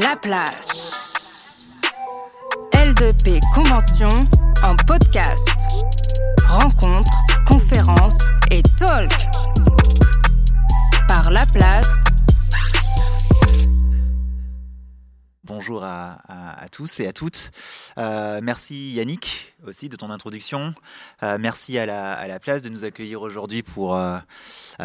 La place. L2P Convention en podcast. Rencontres, conférences et talk. Par La Place. Bonjour à, tous et à toutes. Euh, merci Yannick aussi de ton introduction. Euh, merci à la, place de nous accueillir aujourd'hui pour, euh,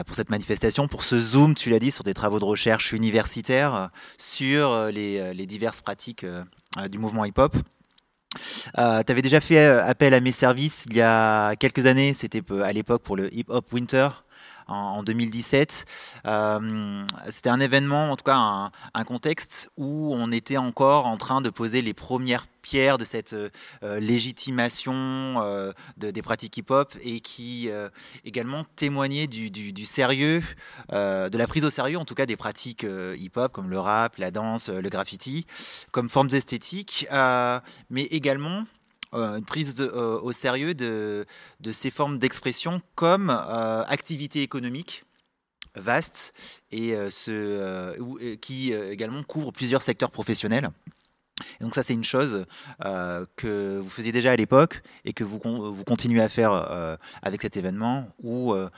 pour cette manifestation, pour ce zoom, tu l'as dit, sur des travaux de recherche universitaires sur les, les diverses pratiques du mouvement hip-hop. Tu avais déjà fait appel à mes services il y a quelques années, c'était à l'époque pour le Hip Hop Winter en, 2017. Euh, c'était un événement, en tout cas un, contexte où on était encore en train de poser les premières pierres de cette euh, légitimation euh, de, des pratiques hip-hop et qui également témoignait du sérieux, de la prise au sérieux en tout cas des pratiques hip-hop comme le rap, la danse, le graffiti, comme formes esthétiques, mais également euh, une prise euh, au sérieux de, ces formes d'expression comme euh, activité économique vaste et qui également couvre plusieurs secteurs professionnels donc ça, c'est une chose euh, que vous faisiez déjà à l'époque et que vous, vous continuez à faire euh, avec cet événement, où euh,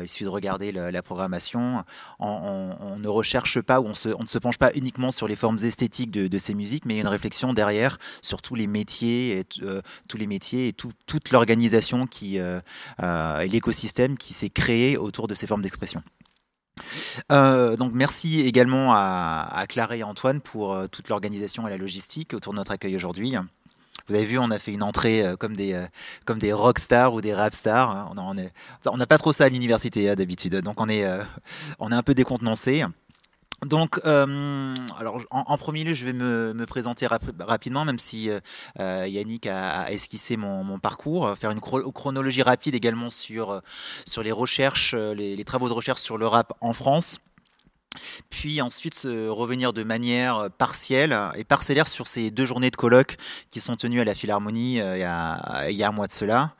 il suffit de regarder la, programmation. On, ne recherche pas ou on, ne se penche pas uniquement sur les formes esthétiques de, ces musiques, mais il y a une réflexion derrière sur tous les métiers, et, tous les métiers et toute l'organisation qui et l'écosystème qui s'est créé autour de ces formes d'expression. Euh, donc merci également à, à, et Antoine pour euh, toute l'organisation et la logistique autour de notre accueil aujourd'hui. Vous avez vu, on a fait une entrée euh, comme des comme des rock stars ou des rap stars. On n'a pas trop ça à l'université hein, d'habitude, donc on est on est un peu décontenancé. Donc, euh, alors en, premier lieu, je vais me, présenter rapidement, même si euh, euh, Yannick a, esquissé mon, parcours, faire une chronologie rapide également sur, sur les recherches, les, travaux de recherche sur le rap en France. Puis ensuite revenir de manière partielle et parcellaire sur ces deux journées de colloques qui sont tenues à la Philharmonie il, y a, un mois de cela.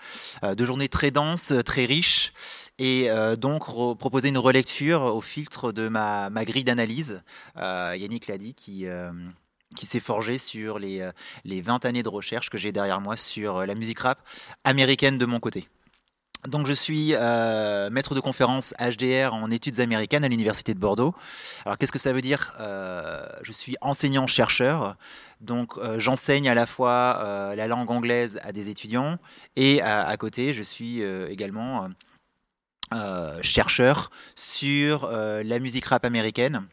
deux journées très denses, très riches et euh, donc proposer une relecture au filtre de ma, grille d'analyse, euh, Yannick l'a dit, qui, euh, s'est forgée sur les, les 20 années de recherche que j'ai derrière moi sur la musique rap américaine de mon côté. Donc je suis maître de conférence HDR en études américaines à l'université de Bordeaux. Alors qu'est-ce que ça veut dire? Je suis enseignant-chercheur, donc j'enseigne à la fois la langue anglaise à des étudiants et à côté je suis également euh, chercheur sur euh, la musique rap américaine.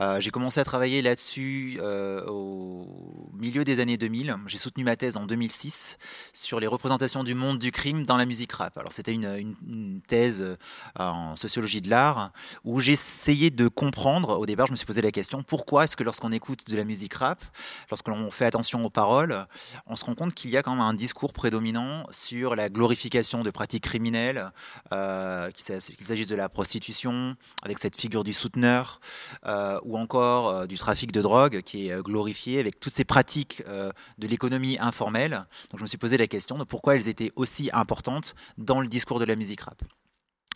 Euh, j'ai commencé à travailler là-dessus euh, au milieu des années 2000. J'ai soutenu ma thèse en 2006 sur les représentations du monde du crime dans la musique rap. Alors c'était une, thèse euh, en sociologie de l'art où j'essayais de comprendre. Au départ, je me suis posé la question pourquoi est-ce que lorsqu'on écoute de la musique rap, lorsqu'on fait attention aux paroles, on se rend compte qu'il y a quand même un discours prédominant sur la glorification de pratiques criminelles, qu'il s'agisse de la prostitution avec cette figure du souteneur ou encore euh, du trafic de drogue qui est euh, glorifié avec toutes ces pratiques euh, de l'économie informelle. Donc je me suis posé la question de pourquoi elles étaient aussi importantes dans le discours de la musique rap.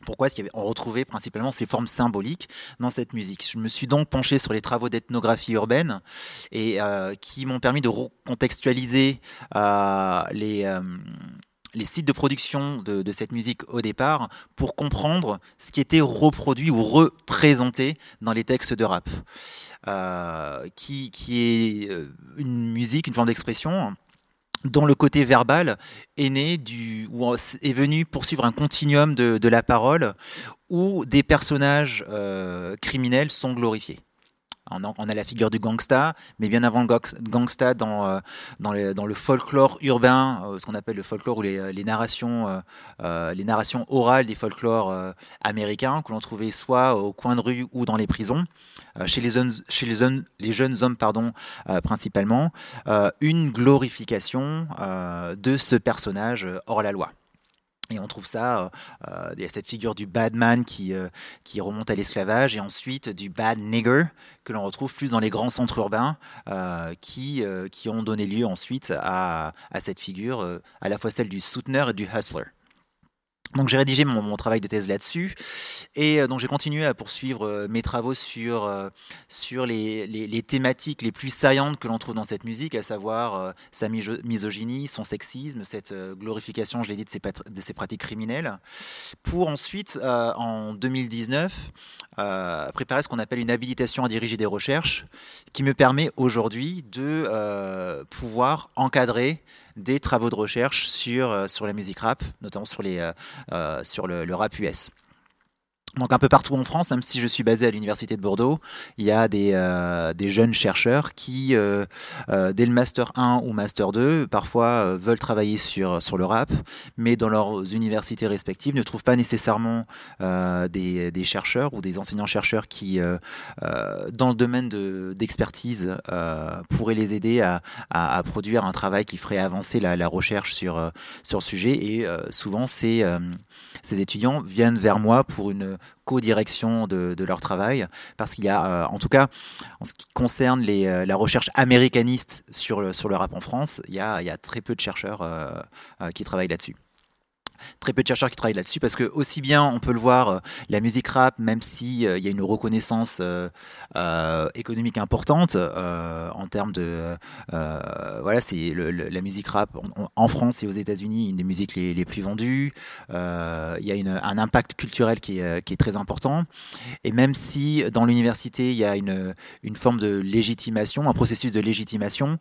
Pourquoi est-ce qu'on retrouvait principalement ces formes symboliques dans cette musique? Je me suis donc penché sur les travaux d'ethnographie urbaine et qui m'ont permis de recontextualiser les, les sites de production de, cette musique au départ pour comprendre ce qui était reproduit ou représenté dans les textes de rap, euh, qui, est euh, une musique, une forme d'expression dont le côté verbal est né du ou est venu poursuivre un continuum de, la parole où des personnages euh, criminels sont glorifiés. On a, la figure du gangsta, mais bien avant le gangsta, dans, euh, dans, le folklore urbain, euh, ce qu'on appelle le folklore ou les, euh, narrations, les narrations orales des folklores américains, que l'on trouvait soit au coin de rue ou dans les prisons, chez les, chez les, les, jeunes hommes pardon, principalement, une glorification de ce personnage hors la loi. Et on trouve ça, euh, il y a cette figure du bad man qui, euh, qui remonte à l'esclavage, et ensuite du bad nigger, que l'on retrouve plus dans les grands centres urbains, euh, qui, qui ont donné lieu ensuite à, à cette figure, à la fois celle du souteneur et du hustler. Donc j'ai rédigé mon, travail de thèse là-dessus. Et euh, donc j'ai continué à poursuivre euh, mes travaux sur, euh, sur les, les, thématiques les plus saillantes que l'on trouve dans cette musique, à savoir sa misogynie, son sexisme, cette glorification, je l'ai dit, de ses, de ses, pratiques criminelles, pour ensuite, en 2019, préparer ce qu'on appelle une habilitation à diriger des recherches qui me permet aujourd'hui de pouvoir encadrer des travaux de recherche sur, euh, sur la musique rap, notamment sur, les, euh, euh, sur le, le rap US. Donc un peu partout en France, même si je suis basé à l'université de Bordeaux, il y a des, euh, des jeunes chercheurs qui, euh, euh, dès le master 1 ou master 2, parfois veulent travailler sur, sur le rap, mais dans leurs universités respectives ne trouvent pas nécessairement des, des, chercheurs ou des enseignants-chercheurs qui, dans le domaine d'expertise, pourraient les aider à, à, à, produire un travail qui ferait avancer la, la recherche sur, sur le sujet. Et souvent, ces, ces étudiants viennent vers moi pour une co-direction de, leur travail, parce qu'il y a, euh, en tout cas, en ce qui concerne euh, la recherche américaniste sur le, rap en France, il y a, il y a très peu de chercheurs euh, qui travaillent là-dessus très peu de chercheurs qui travaillent là-dessus parce que aussi bien on peut le voir euh, la musique rap même si euh, il y a une reconnaissance euh, économique importante en termes de voilà c'est la musique rap en, France et aux États-Unis une des musiques les, plus vendues. Il y a un impact culturel qui est, qui est, très important. Et même si dans l'université il y a une, une forme de légitimation un processus de légitimation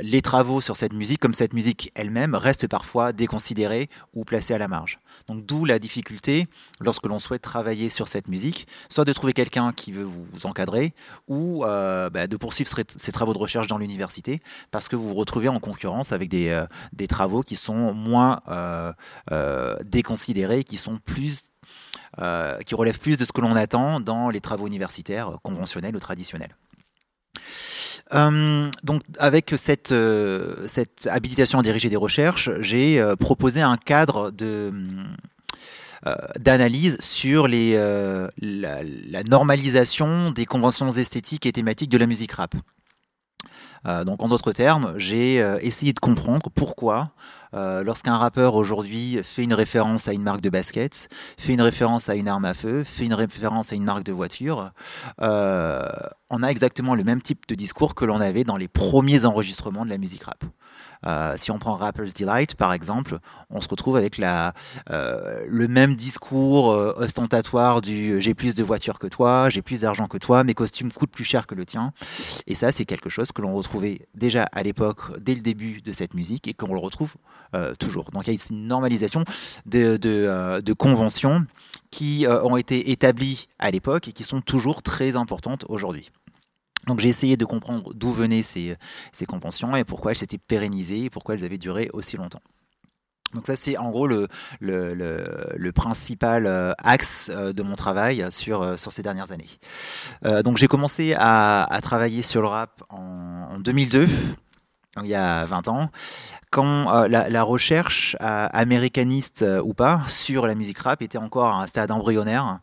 les travaux sur cette musique comme cette musique elle-même restent parfois déconsidérés ou placé à la marge. Donc d'où la difficulté, lorsque l'on souhaite travailler sur cette musique, soit de trouver quelqu'un qui veut vous encadrer, ou euh, bah, de poursuivre ces travaux de recherche dans l'université, parce que vous vous retrouvez en concurrence avec des, euh, travaux qui sont moins euh, déconsidérés, qui sont plus qui relèvent plus de ce que l'on attend dans les travaux universitaires conventionnels ou traditionnels. Euh, donc, avec cette, euh, cette habilitation à diriger des recherches, j'ai euh, proposé un cadre d'analyse sur la, normalisation des conventions esthétiques et thématiques de la musique rap. Euh, donc en d'autres termes, j'ai euh, essayé de comprendre pourquoi euh, lorsqu'un rappeur aujourd'hui fait une référence à une marque de basket, fait une référence à une arme à feu, fait une référence à une marque de voiture, on a exactement le même type de discours que l'on avait dans les premiers enregistrements de la musique rap. Euh, si on prend Rapper's Delight, par exemple, on se retrouve avec euh, le même discours euh, ostentatoire du j'ai plus de voitures que toi, j'ai plus d'argent que toi, mes costumes coûtent plus cher que le tien. Et ça, c'est quelque chose que l'on retrouvait déjà à l'époque, dès le début de cette musique, et qu'on le retrouve toujours. Donc il y a une normalisation de conventions qui ont été établies à l'époque et qui sont toujours très importantes aujourd'hui. Donc j'ai essayé de comprendre d'où venaient ces, ces, conventions et pourquoi elles s'étaient pérennisées et pourquoi elles avaient duré aussi longtemps. Donc ça c'est en gros le, le, le, principal euh, axe euh, de mon travail sur, euh, sur ces dernières années. donc j'ai commencé à, à, travailler sur le rap en, en 2002, il y a 20 ans, quand la, la, recherche américaniste ou pas sur la musique rap était encore à un stade embryonnaire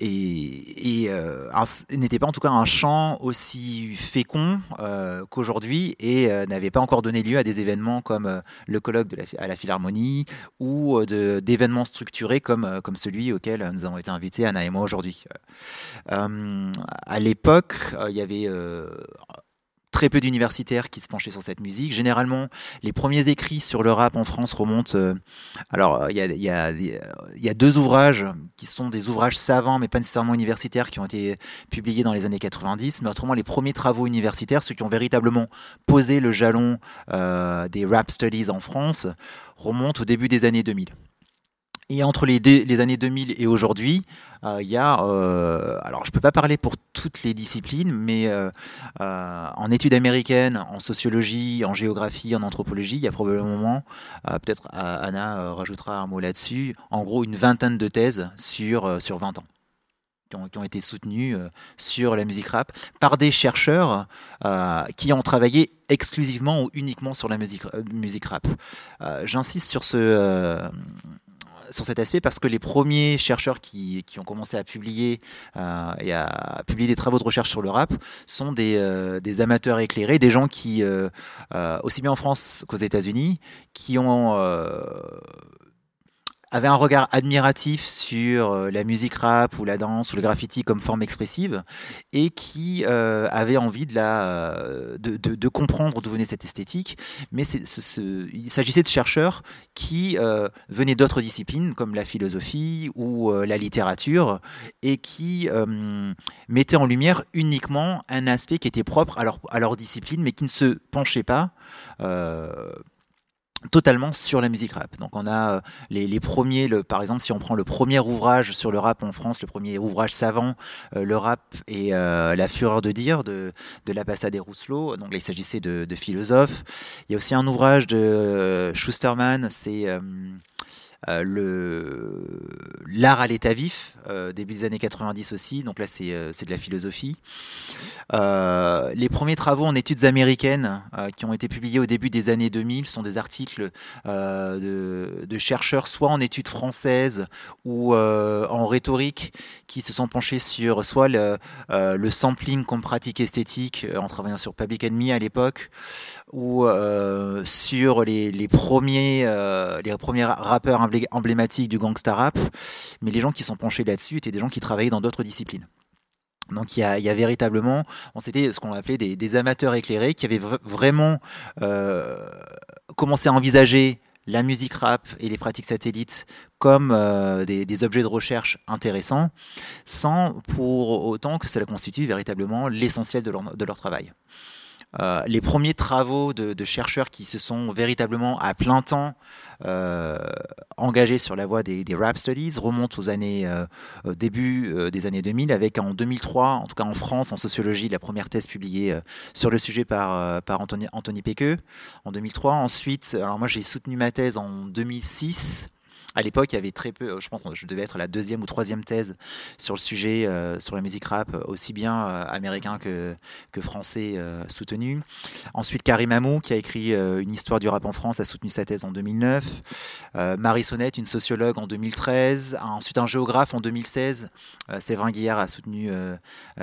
et, euh, n'était pas en tout cas un champ aussi fécond euh, qu'aujourd'hui et euh, n'avait pas encore donné lieu à des événements comme euh, le colloque à la Philharmonie ou d'événements structurés comme, comme celui auquel nous avons été invités, Anna et moi, aujourd'hui. à l'époque, il y avait très peu d'universitaires qui se penchaient sur cette musique. Généralement, les premiers écrits sur le rap en France remontent. Euh, alors, il y a, y, a, y a, deux ouvrages qui sont des ouvrages savants, mais pas nécessairement universitaires, qui ont été publiés dans les années 90. Mais autrement, les premiers travaux universitaires, ceux qui ont véritablement posé le jalon euh, des rap studies en France, remontent au début des années 2000. Et entre les, années 2000 et aujourd'hui, euh, il y a, euh, alors je peux pas parler pour toutes les disciplines, mais euh, en études américaines, en sociologie, en géographie, en anthropologie, il y a probablement, peut-être Anna rajoutera un mot là-dessus, en gros une vingtaine de thèses sur, sur 20 ans. Qui ont, été soutenues sur la musique rap par des chercheurs qui ont travaillé exclusivement ou uniquement sur la musique rap. J'insiste sur ce sur cet aspect parce que les premiers chercheurs qui, ont commencé à publier euh, et à publier des travaux de recherche sur le rap sont des, euh, des amateurs éclairés, des gens qui, euh, aussi bien en France qu'aux États-Unis, qui ont avait un regard admiratif sur euh, la musique rap ou la danse ou le graffiti comme forme expressive et qui euh, avait envie de, la, euh, de, de, comprendre d'où venait cette esthétique. Mais il s'agissait de chercheurs qui euh, venaient d'autres disciplines comme la philosophie ou la littérature et qui mettaient en lumière uniquement un aspect qui était propre à leur, à leur discipline mais qui ne se penchait pas totalement sur la musique rap. Donc on a euh, les, premiers, par exemple si on prend le premier ouvrage sur le rap en France, le premier ouvrage savant, euh, le rap et euh, la fureur de dire de, de la Passade et Rousselot, donc là, il s'agissait de, philosophes. Il y a aussi un ouvrage de Schusterman, c'est le l'art à l'état vif, euh, début des années 90 aussi, donc là c'est euh, de la philosophie. Euh, les premiers travaux en études américaines euh, qui ont été publiés au début des années 2000 sont des articles de, de, chercheurs soit en études françaises ou en rhétorique qui se sont penchés sur soit le, le sampling comme pratique esthétique en travaillant sur Public Enemy à l'époque ou sur les, premiers les premiers rappeurs emblématique du gangsta rap, mais les gens qui sont penchés là-dessus étaient des gens qui travaillaient dans d'autres disciplines. Donc il y, a, véritablement, on c'était ce qu'on appelait des, amateurs éclairés qui avaient vraiment euh, commencé à envisager la musique rap et les pratiques satellites comme euh, des, objets de recherche intéressants, sans pour autant que cela constitue véritablement l'essentiel de leur travail. Euh, les premiers travaux de, de, chercheurs qui se sont véritablement à plein temps euh, engagés sur la voie des, des, rap studies remontent aux années euh, début euh, des années 2000 avec en 2003 en tout cas en France en sociologie la première thèse publiée euh, sur le sujet par euh, par Anthony Anthony Pequeux en 2003 ensuite alors moi j'ai soutenu ma thèse en 2006 à l'époque, il y avait très peu, je pense que je devais être la deuxième ou troisième thèse sur le sujet, euh, sur la musique rap, aussi bien euh, américain que, français euh, soutenu. Ensuite, Karim Amou, qui a écrit euh, une histoire du rap en France, a soutenu sa thèse en 2009. Euh, Marie Sonnette, une sociologue en 2013. Ensuite, un géographe en 2016. Euh, Séverin Guillard a soutenu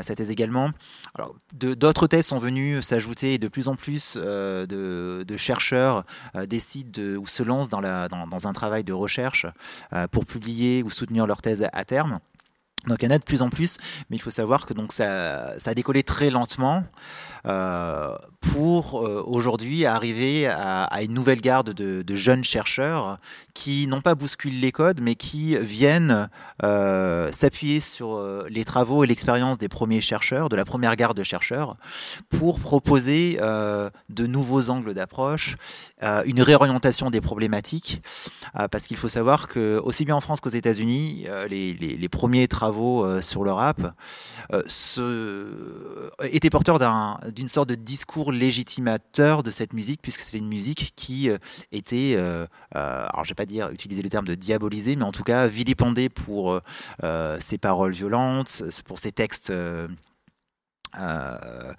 sa thèse également. Alors, d'autres thèses sont venues s'ajouter et de plus en plus de, chercheurs décident de, ou se lancent dans, la, dans, dans un travail de recherche euh, pour publier ou soutenir leur thèse à terme. Donc il y en a de plus en plus, mais il faut savoir que donc ça, a décollé très lentement pour euh, aujourd'hui arriver à, une nouvelle garde de, jeunes chercheurs qui non pas bousculent les codes, mais qui viennent euh, s'appuyer sur euh, les travaux et l'expérience des premiers chercheurs, de la première garde de chercheurs, pour proposer euh, de nouveaux angles d'approche, une réorientation des problématiques, parce qu'il faut savoir que aussi bien en France qu'aux États-Unis, les, premiers travaux sur le rap étaient porteurs d'une sorte de discours légitimateur de cette musique, puisque c'est une musique qui était, alors je vais pas utiliser le terme de diaboliser, mais en tout cas vilipender pour euh, ses paroles violentes, pour ses textes euh, euh,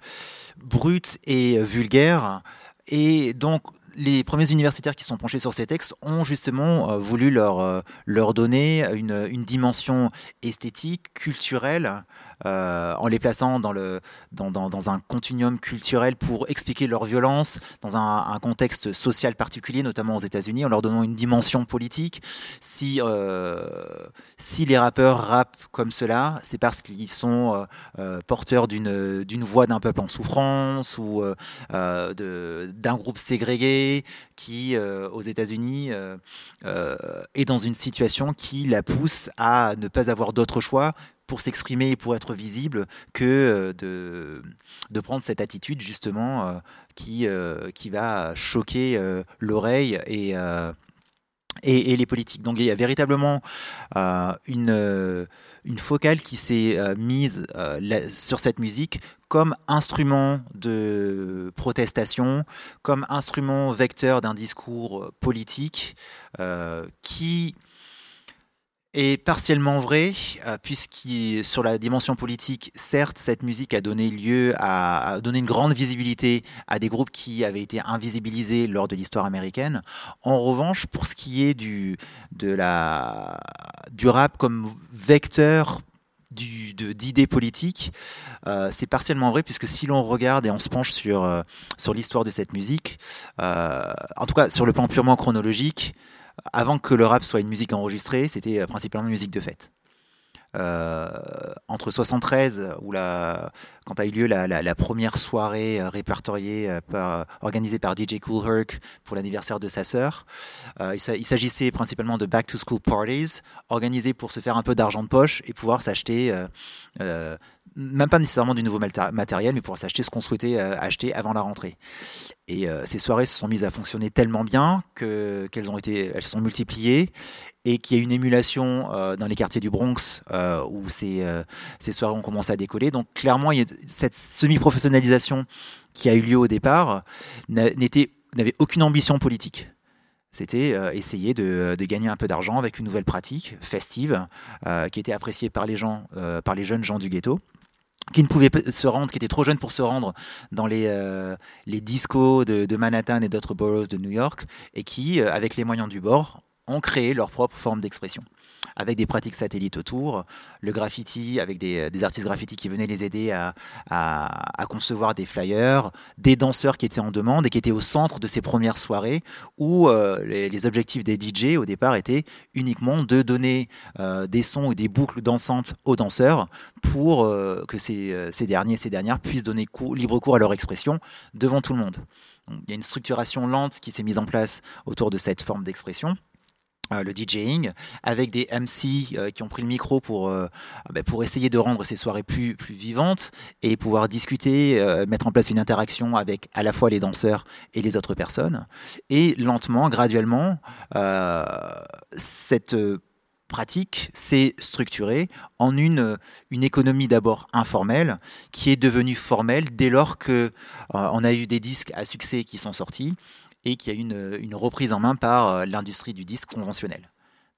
bruts et vulgaires. Et donc les premiers universitaires qui sont penchés sur ces textes ont justement euh, voulu leur, euh, donner une, dimension esthétique, culturelle, euh, en les plaçant dans, un continuum culturel pour expliquer leur violence dans un, contexte social particulier, notamment aux États-Unis, en leur donnant une dimension politique. Si, euh, les rappeurs rappent comme cela, c'est parce qu'ils sont euh, porteurs d'une voix d'un peuple en souffrance ou d'un groupe ségrégué qui, aux États-Unis, est dans une situation qui la pousse à ne pas avoir d'autre choix pour s'exprimer et pour être visible que euh, de, de prendre cette attitude justement euh, qui, euh, qui va choquer l'oreille et, et, les politiques. Donc il y a véritablement une, une focale qui s'est mise sur cette musique comme instrument de protestation, comme instrument vecteur d'un discours politique qui est partiellement vrai, euh, puisque sur la dimension politique, certes, cette musique a donné lieu à, donner une grande visibilité à des groupes qui avaient été invisibilisés lors de l'histoire américaine. En revanche, pour ce qui est du, du rap comme vecteur d'idées politiques, euh, c'est partiellement vrai puisque si l'on regarde et on se penche sur, euh, sur l'histoire de cette musique, en tout cas sur le plan purement chronologique, avant que le rap soit une musique enregistrée, c'était euh, principalement une musique de fête. Euh, entre 73, où la, quand a eu lieu la, première soirée euh, répertoriée euh, par, organisée par DJ Cool Herc pour l'anniversaire de sa sœur, euh, il, s'agissait principalement de back to school parties organisées pour se faire un peu d'argent de poche et pouvoir s'acheter euh, même pas nécessairement du nouveau matériel, mais pour s'acheter ce qu'on souhaitait euh, acheter avant la rentrée. Et euh, ces soirées se sont mises à fonctionner tellement bien que qu'elles ont se sont multipliées et qu'il y a une émulation euh, dans les quartiers du Bronx euh, où ces, euh, ces soirées ont commencé à décoller. Donc clairement, il y a cette semi-professionnalisation qui a eu lieu au départ n'avait aucune ambition politique. C'était euh, essayer de, gagner un peu d'argent avec une nouvelle pratique festive euh, qui était appréciée par les gens, euh, par les jeunes gens du ghetto qui ne pouvaient se rendre, qui étaient trop jeunes pour se rendre dans les, les discos de, Manhattan et d'autres boroughs de New York, et qui, avec les moyens du bord, ont créé leur propre forme d'expression avec des pratiques satellites autour, le graffiti avec des, artistes graffiti qui venaient les aider à, concevoir des flyers, des danseurs qui étaient en demande et qui étaient au centre de ces premières soirées où euh, les, objectifs des DJ au départ étaient uniquement de donner euh, des sons ou des boucles dansantes aux danseurs pour euh, que ces, derniers et ces dernières puissent donner libre cours à leur expression devant tout le monde. Il y a une structuration lente qui s'est mise en place autour de cette forme d'expression. Euh, le DJing, avec des MC euh, qui ont pris le micro pour, euh, bah, pour essayer de rendre ces soirées plus, plus vivantes et pouvoir discuter, mettre en place une interaction avec à la fois les danseurs et les autres personnes. Et lentement, graduellement, cette pratique s'est structurée en une, une économie d'abord informelle qui est devenue formelle dès lors que on a eu des disques à succès qui sont sortis et qu'il y a une, une reprise en main par euh, l'industrie du disque conventionnel.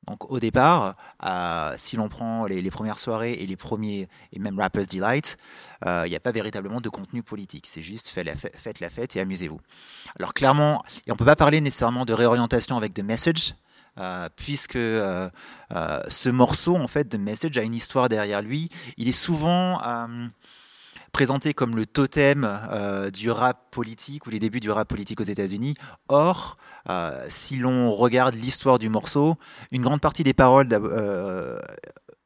Donc au départ, euh, si l'on prend les, premières soirées et les premiers et même Rappers Delight, euh, il n'y a pas véritablement de contenu politique. C'est juste faites la, fête, faites la fête et amusez-vous. Alors clairement, et on peut pas parler nécessairement de réorientation avec The Message, puisque ce morceau en fait de Message a une histoire derrière lui. Il est souvent présenté comme le totem euh, du rap politique ou les débuts du rap politique aux États-Unis. Or, euh, si l'on regarde l'histoire du morceau, une grande partie des paroles euh,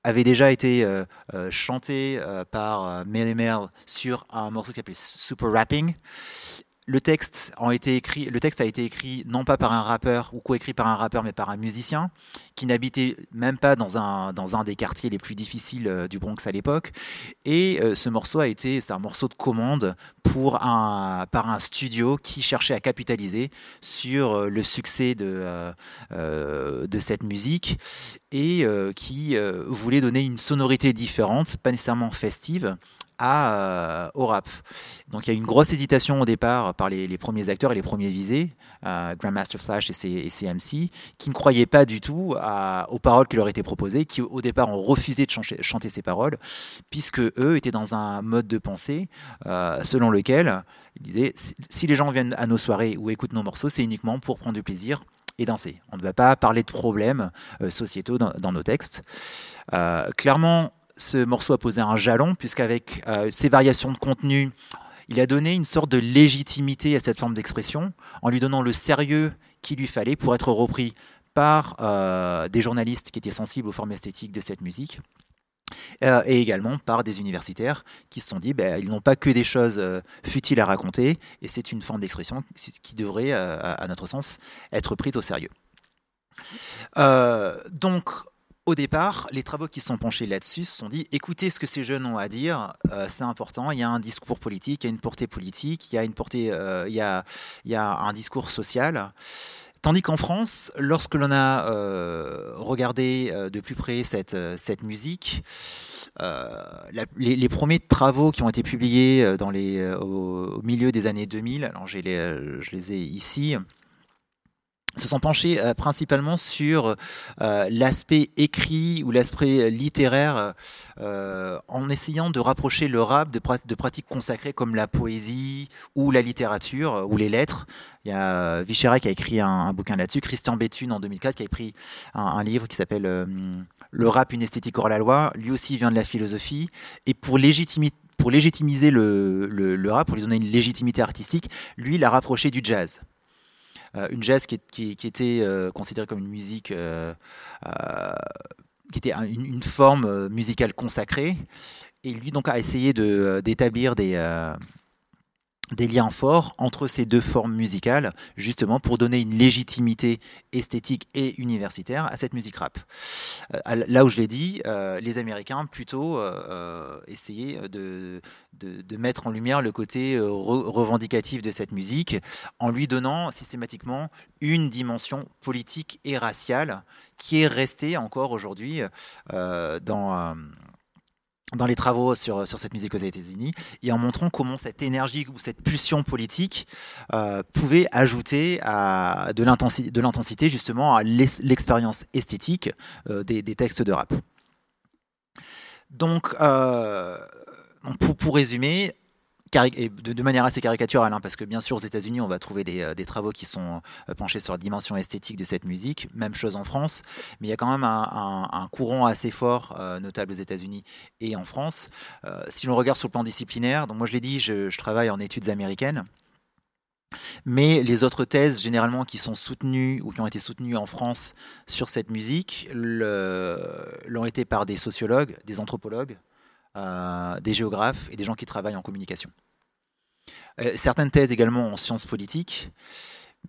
avaient déjà été euh, chantées par Melle Mel sur un morceau qui s'appelait Super Rapping le texte, a été écrit, non pas par un rappeur ou coécrit par un rappeur, mais par un musicien qui n'habitait même pas dans un, des quartiers les plus difficiles euh, du Bronx à l'époque. Et euh, ce morceau a été, c'est un morceau de commande pour un, par un studio qui cherchait à capitaliser sur euh, le succès de, cette musique et qui voulait donner une sonorité différente, pas nécessairement festive, euh, au rap. Donc il y a une grosse hésitation au départ par les, premiers acteurs et les premiers visés, euh, Grandmaster Flash et ses, MC, qui ne croyaient pas du tout aux paroles qui leur étaient proposées, qui au départ ont refusé de chanter, ces paroles, puisque eux étaient dans un mode de pensée euh, selon lequel ils disaient si, les gens viennent à nos soirées ou écoutent nos morceaux, c'est uniquement pour prendre du plaisir et danser. On ne va pas parler de problèmes sociétaux dans, nos textes. Clairement, ce morceau a posé un jalon, puisqu'avec euh, ces variations de contenu, il a donné une sorte de légitimité à cette forme d'expression, en lui donnant le sérieux qu'il lui fallait pour être repris par euh, des journalistes qui étaient sensibles aux formes esthétiques de cette musique. Euh, et également par des universitaires qui se sont dit ben, ils n'ont pas que des choses euh, futiles à raconter et c'est une forme d'expression qui devrait, euh, à notre sens, être prise au sérieux. donc, au départ, les travaux qui sont penchés là-dessus se sont dit écoutez ce que ces jeunes ont à dire, euh, c'est important. Il y a un discours politique, il y a une portée politique, il y a, une portée, euh, il y a, il y a un discours social. Tandis qu'en France, lorsque l'on a euh, regardé de plus près cette, cette musique, les, premiers travaux qui ont été publiés dans les, au, au milieu des années 2000, alors les, je les ai ici, se sont penchés euh, principalement sur euh, l'aspect écrit ou l'aspect littéraire euh, en essayant de rapprocher le rap de, pratiques consacrées comme la poésie ou la littérature ou les lettres. Il y a Vichera qui a écrit un, bouquin là-dessus, Christian Béthune en 2004 qui a écrit un, livre qui s'appelle Le rap, une esthétique hors la loi. Lui aussi vient de la philosophie. Et pour légitimiser pour légitimiser le, le, le, rap, pour lui donner une légitimité artistique, lui, l'a rapproché du jazz. Euh, une jazz qui, était euh, considérée comme une musique, euh, qui était une, forme musicale consacrée. Et lui donc a essayé d'établir des des liens forts entre ces deux formes musicales, justement pour donner une légitimité esthétique et universitaire à cette musique rap. Euh, là où je l'ai dit, euh, les Américains plutôt euh, essayaient de, de, mettre en lumière le côté re revendicatif de cette musique en lui donnant systématiquement une dimension politique et raciale qui est restée encore aujourd'hui dans dans les travaux sur, cette musique aux États-Unis et en montrant comment cette énergie ou cette pulsion politique euh, pouvait ajouter de l'intensité justement à l'expérience esthétique euh, des, textes de rap. Donc, euh, pour résumer, de, manière assez caricaturale, hein, parce que bien sûr aux États-Unis, on va trouver des, euh, travaux qui sont euh, penchés sur la dimension esthétique de cette musique, même chose en France, mais il y a quand même un, courant assez fort, euh, notable aux États-Unis et en France. Euh, si l'on regarde sur le plan disciplinaire, donc moi je l'ai dit, je travaille en études américaines. Mais les autres thèses, généralement, qui sont soutenues ou qui ont été soutenues en France sur cette musique, l'ont été par des sociologues, des anthropologues, euh, des géographes et des gens qui travaillent en communication. Euh, certaines thèses également en sciences politiques.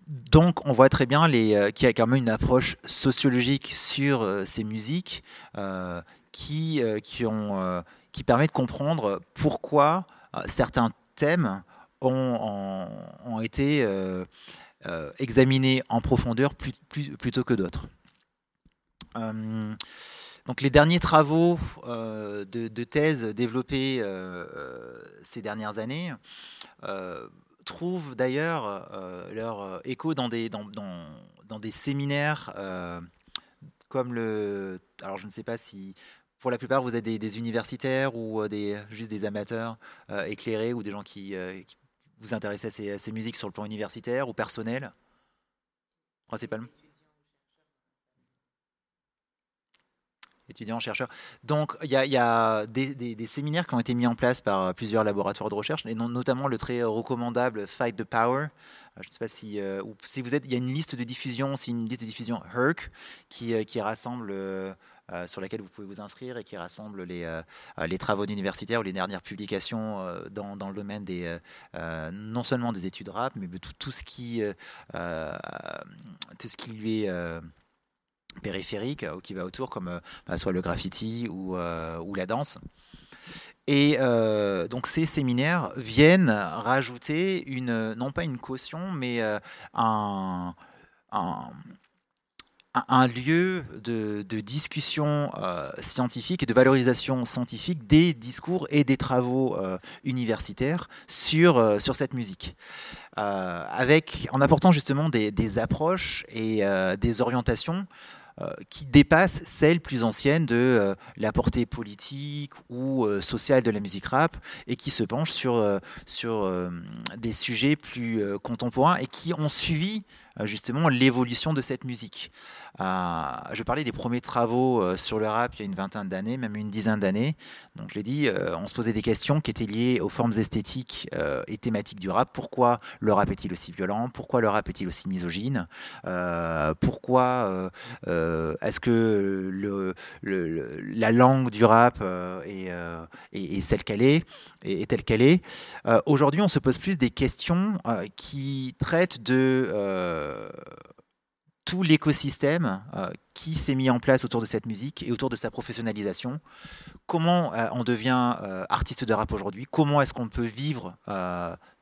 Donc, on voit très bien euh, qu'il y a quand même une approche sociologique sur ces musiques qui, permet de comprendre pourquoi certains thèmes ont, été examinés en profondeur plutôt que d'autres. Donc les derniers travaux euh, de, thèse développés euh, ces dernières années euh, trouvent d'ailleurs euh, leur écho dans des, séminaires euh, comme le... Alors je ne sais pas si pour la plupart vous êtes des, universitaires ou des, juste des amateurs éclairés ou des gens qui, vous intéressent à ces musiques sur le plan universitaire ou personnel, principalement? Étudiants, chercheurs. Donc, il y a, des, séminaires qui ont été mis en place par plusieurs laboratoires de recherche, et notamment le très recommandable Fight the Power. Je ne sais pas si, euh, si vous êtes, il y a une liste de diffusion, c'est une liste de diffusion HERC qui, euh, qui rassemble, euh, sur laquelle vous pouvez vous inscrire et qui rassemble les, euh, les travaux d'universitaires ou les dernières publications euh, dans, dans, le domaine des, euh, non seulement des études rap, mais tout ce qui, tout ce qui lui est périphérique ou qui va autour, comme bah, soit le graffiti ou, euh, la danse. Et euh, donc ces séminaires viennent rajouter une, non pas une caution, mais euh, un, lieu de, discussion euh, scientifique et de valorisation scientifique des discours et des travaux euh, universitaires sur, euh, sur cette musique. avec, en apportant justement des, des approches et des orientations euh, qui dépasse celle plus ancienne de euh, la portée politique ou euh, sociale de la musique rap et qui se penche sur, sur des sujets plus contemporains et qui ont suivi justement l'évolution de cette musique. Euh, je parlais des premiers travaux euh, sur le rap il y a une vingtaine d'années, même une dizaine d'années. Donc je l'ai dit, euh, on se posait des questions qui étaient liées aux formes esthétiques et thématiques du rap. Pourquoi le rap est-il aussi violent? Pourquoi le rap est-il aussi misogyne? Pourquoi est-ce que la langue du rap est celle qu'elle est, est, telle qu'elle est? Aujourd'hui, on se pose plus des questions qui traitent de tout l'écosystème euh, qui s'est mis en place autour de cette musique et autour de sa professionnalisation. Comment euh, on devient euh, artiste de rap aujourd'hui? Comment est-ce qu'on peut vivre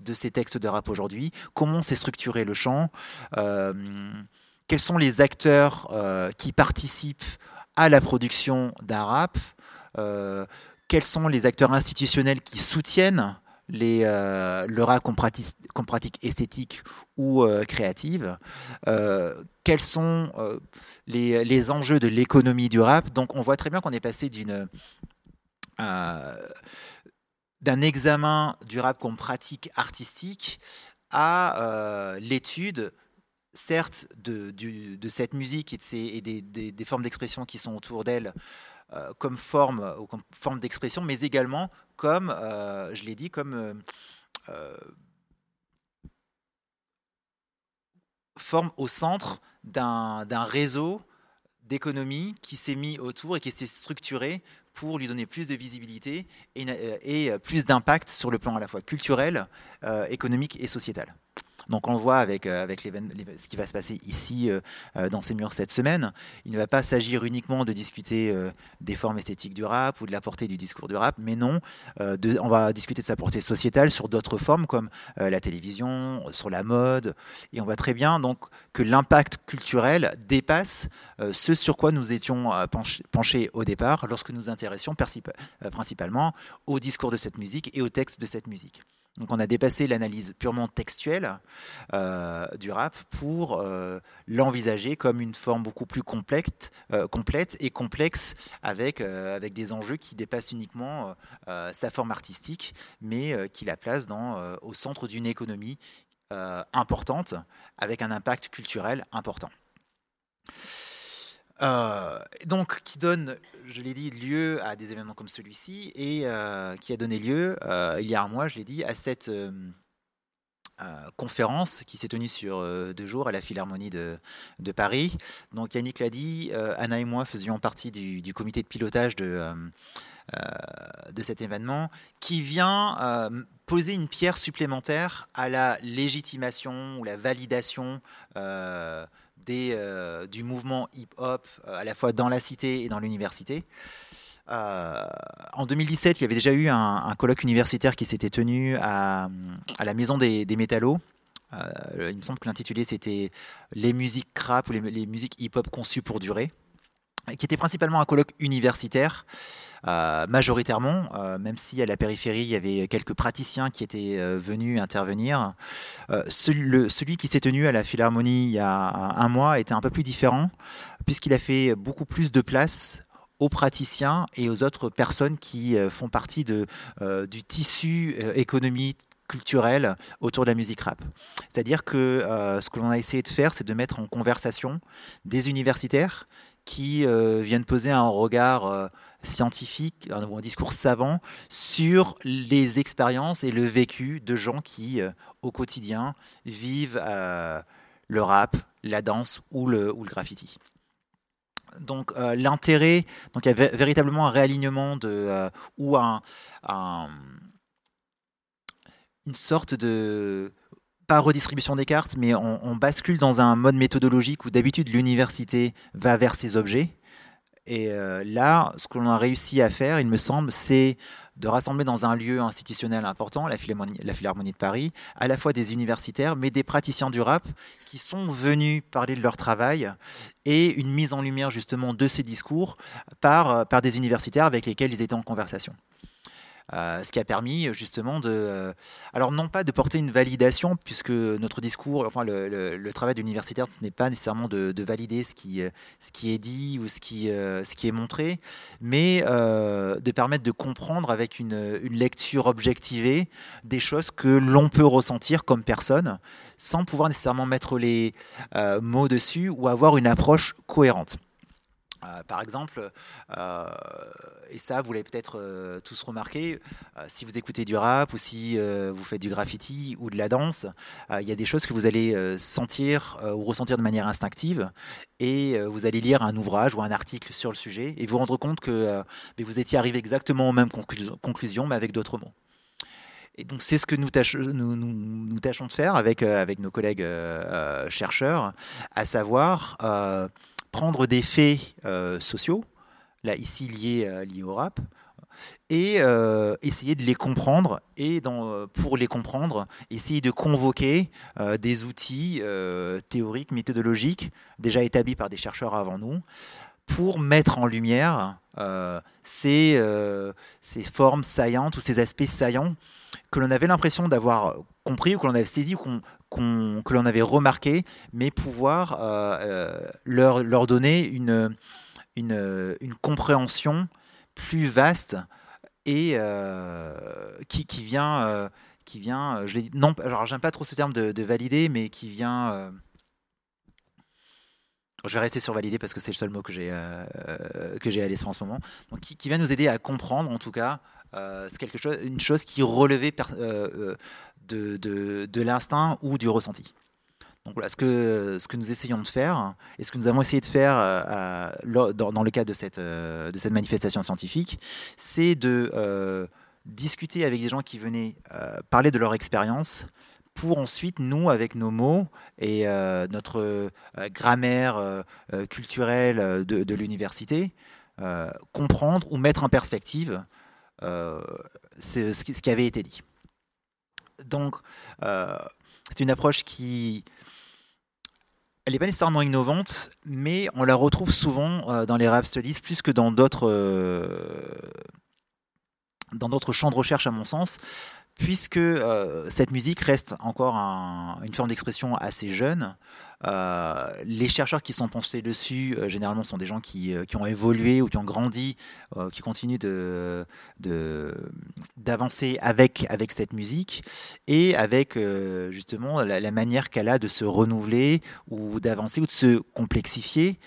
de ces textes de rap aujourd'hui? Comment s'est structuré le chant? Quels sont les acteurs qui participent à la production d'un rap? Quels sont les acteurs institutionnels qui soutiennent les, le rap qu'on pratique, esthétique ou créative, quels sont les, enjeux de l'économie du rap. Donc on voit très bien qu'on est passé d'un examen du rap comme pratique artistique à l'étude certes de, cette musique et, des, des, formes d'expression qui sont autour d'elle euh, comme forme ou comme forme d'expression, mais également comme, euh, je l'ai dit, comme euh, forme au centre d'un réseau d'économie qui s'est mis autour et qui s'est structuré pour lui donner plus de visibilité et plus d'impact sur le plan à la fois culturel, économique et sociétal. Donc on le voit avec, euh, avec ce qui va se passer ici euh, euh, dans ces murs cette semaine. Il ne va pas s'agir uniquement de discuter des formes esthétiques du rap ou de la portée du discours du rap, mais non, on va discuter de sa portée sociétale sur d'autres formes comme la télévision, sur la mode. Et on voit très bien donc que l'impact culturel dépasse ce sur quoi nous étions penchés au départ lorsque nous nous intéressions principalement au discours de cette musique et au texte de cette musique. Donc on a dépassé l'analyse purement textuelle euh, du rap pour euh, l'envisager comme une forme beaucoup plus complète, euh, complète et complexe avec, des enjeux qui dépassent uniquement sa forme artistique, mais qui la place au centre d'une économie importante avec un impact culturel important. Euh, donc, qui donne, je l'ai dit, lieu à des événements comme celui-ci et euh, qui a donné lieu, euh, il y a un mois, je l'ai dit, à cette conférence qui s'est tenue sur deux jours à la Philharmonie de, Paris. Donc, Yannick l'a dit, Anna et moi faisions partie du, comité de pilotage de, de cet événement qui vient poser une pierre supplémentaire à la légitimation ou la validation euh, du mouvement hip-hop euh, à la fois dans la cité et dans l'université. Euh, en 2017, il y avait déjà eu un, colloque universitaire qui s'était tenu à, la Maison des, Métallos. il me semble que l'intitulé c'était Les musiques crap ou les musiques hip-hop conçues pour durer, qui était principalement un colloque universitaire euh, majoritairement, euh, même si à la périphérie, il y avait quelques praticiens qui étaient euh, venus intervenir. Celui, celui, qui s'est tenu à la Philharmonie il y a un, mois était un peu plus différent, puisqu'il a fait beaucoup plus de place aux praticiens et aux autres personnes qui font partie de, du tissu économique culturel autour de la musique rap. C'est-à-dire que ce que l'on a essayé de faire, c'est de mettre en conversation des universitaires qui viennent poser un regard scientifique un discours savant sur les expériences et le vécu de gens qui, euh, au quotidien, vivent euh, le rap, la danse ou le, ou le graffiti. Donc euh, l'intérêt, donc il y a véritablement un réalignement ou un, une sorte de pas redistribution des cartes, mais on bascule dans un mode méthodologique où d'habitude l'université va vers ses objets et euh, là, ce que l'on a réussi à faire, il me semble, c'est de rassembler dans un lieu institutionnel important, la Philharmonie, de Paris, à la fois des universitaires, mais des praticiens du rap qui sont venus parler de leur travail et une mise en lumière justement de ces discours par, par des universitaires avec lesquels ils étaient en conversation. Euh, ce qui a permis justement de, euh, alors non pas de porter une validation, puisque notre discours, enfin le, travail d'universitaire, ce n'est pas nécessairement de, valider ce qui, est dit ou ce qui, euh, est montré, mais de permettre de comprendre avec une lecture objectivée des choses que l'on peut ressentir comme personne, sans pouvoir nécessairement mettre les mots dessus ou avoir une approche cohérente. Euh, par exemple, euh, et ça vous l'avez peut-être euh, tous remarqué, si vous écoutez du rap ou si vous faites du graffiti ou de la danse, il y a des choses que vous allez sentir ou ressentir de manière instinctive et vous allez lire un ouvrage ou un article sur le sujet et vous rendre compte que vous étiez arrivé exactement aux mêmes conclusions mais avec d'autres mots. Et donc c'est ce que nous, nous, nous, tâchons de faire avec, avec nos collègues chercheurs, à savoir prendre des faits euh, sociaux, là ici liés, euh, liés au rap, et euh, essayer de les comprendre et pour les comprendre, essayer de convoquer des outils théoriques, méthodologiques déjà établis par des chercheurs avant nous pour mettre en lumière ces, ces, formes saillantes ou ces aspects saillants que l'on avait l'impression d'avoir compris ou que l'on avait saisi ou que l'on avait remarqué, mais pouvoir leur, leur donner une, une, une compréhension plus vaste et qui, qui, vient, qui vient, je non, alors j'aime pas trop ce terme de, de valider, mais qui vient je vais rester sur valider parce que c'est le seul mot que j'ai euh, à l'esprit en ce moment. Donc, qui, qui, va nous aider à comprendre, en tout cas, euh, quelque chose, une chose qui relevait euh, de, l'instinct ou du ressenti. Donc voilà, ce que, ce que nous essayons de faire et ce que nous avons essayé de faire dans, dans, le cadre de cette, de cette manifestation scientifique, c'est de discuter avec des gens qui venaient parler de leur expérience, pour ensuite, nous, avec nos mots et euh, notre euh, grammaire euh, culturelle de, l'université, comprendre ou mettre en perspective ce, qui avait été dit. Donc, c'est une approche qui elle n'est pas nécessairement innovante, mais on la retrouve souvent dans les rap studies plus que dans d'autres dans d'autres champs de recherche à mon sens, puisque euh, cette musique reste encore une forme d'expression assez jeune. Euh, les chercheurs qui sont pensés dessus, euh, généralement, sont des gens qui, ont évolué ou qui ont grandi, qui continuent d'avancer avec cette musique et avec justement la, manière qu'elle a de se renouveler ou d'avancer ou de se complexifier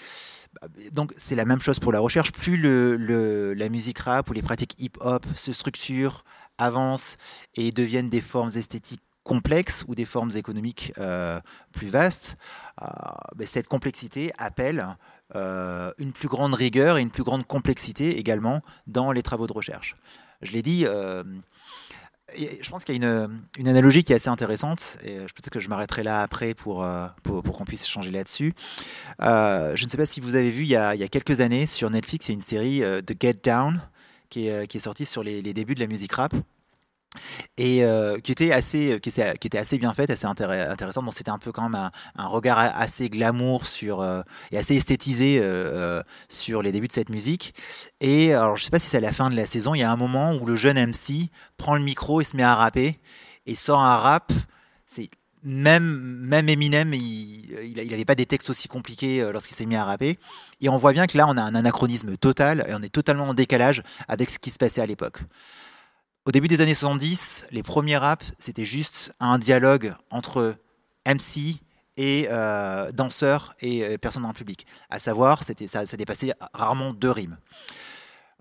donc c'est la même chose pour la recherche. Plus la musique rap ou les pratiques hip-hop se structurent, avancent et deviennent des formes esthétiques complexes ou des formes économiques euh, plus vastes, euh, ben, cette complexité appelle euh, une plus grande rigueur et une plus grande complexité également dans les travaux de recherche. Je l'ai dit, je pense qu'il y a une, analogie qui est assez intéressante, et peut-être que je m'arrêterai là après pour, pour, qu'on puisse changer là-dessus. je ne sais pas si vous avez vu il y a, il y a quelques années sur Netflix, il y a une série The Get Down, qui est, qui est sorti sur les, débuts de la musique rap. Et euh, qui était assez qui, était assez bien faite assez intéressante. Bon c'était un peu quand même un, regard assez glamour sur euh, et assez esthétisé euh, sur les débuts de cette musique. Et alors je sais pas si c'est à la fin de la saison il y a un moment où le jeune MC prend le micro et se met à rapper et sort un rap. C'est même, même Eminem, il n'avait pas des textes aussi compliqués euh, lorsqu'il s'est mis à rapper. Et on voit bien que là, on a un anachronisme total et on est totalement en décalage avec ce qui se passait à l'époque. Au début des années 70, les premiers raps, c'était juste un dialogue entre MC et euh, danseurs et euh, personnes dans le public. À savoir, ça, ça dépassait rarement deux rimes.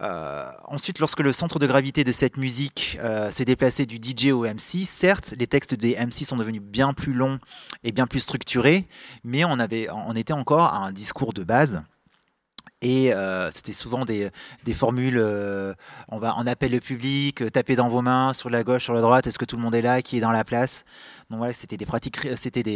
Euh, ensuite, lorsque le centre de gravité de cette musique euh, s'est déplacé du DJ au MC, certes, les textes des MC sont devenus bien plus longs et bien plus structurés, mais on, était encore à un discours de base. Et euh, c'était souvent des, formules, on, va, on appelle le public, taper dans vos mains, sur la gauche, sur la droite, est-ce que tout le monde est là, qui est dans la place? C'était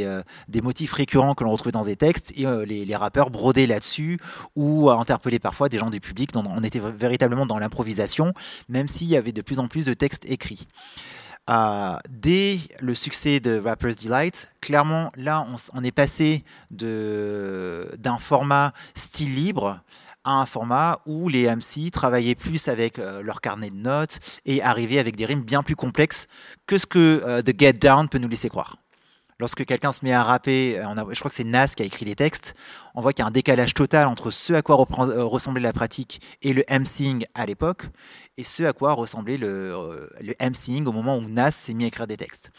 euh, des, motifs récurrents que l'on retrouvait dans des textes et euh, les, rappeurs brodaient là-dessus ou interpellaient parfois des gens du public. On était véritablement dans l'improvisation, même s'il y avait de plus en plus de textes écrits. Euh, dès le succès de Rapper's Delight, clairement, là, on est passé d'un format style libre un format où les MC travaillaient plus avec euh, leur carnet de notes et arrivaient avec des rimes bien plus complexes que ce que euh, The Get Down peut nous laisser croire. Lorsque quelqu'un se met à rapper, euh, je crois que c'est Nas qui a écrit les textes, on voit qu'il y a un décalage total entre ce à quoi ressemblait la pratique et le MCing à l'époque, et ce à quoi ressemblait le, MCing au moment où Nas s'est mis à écrire des textes.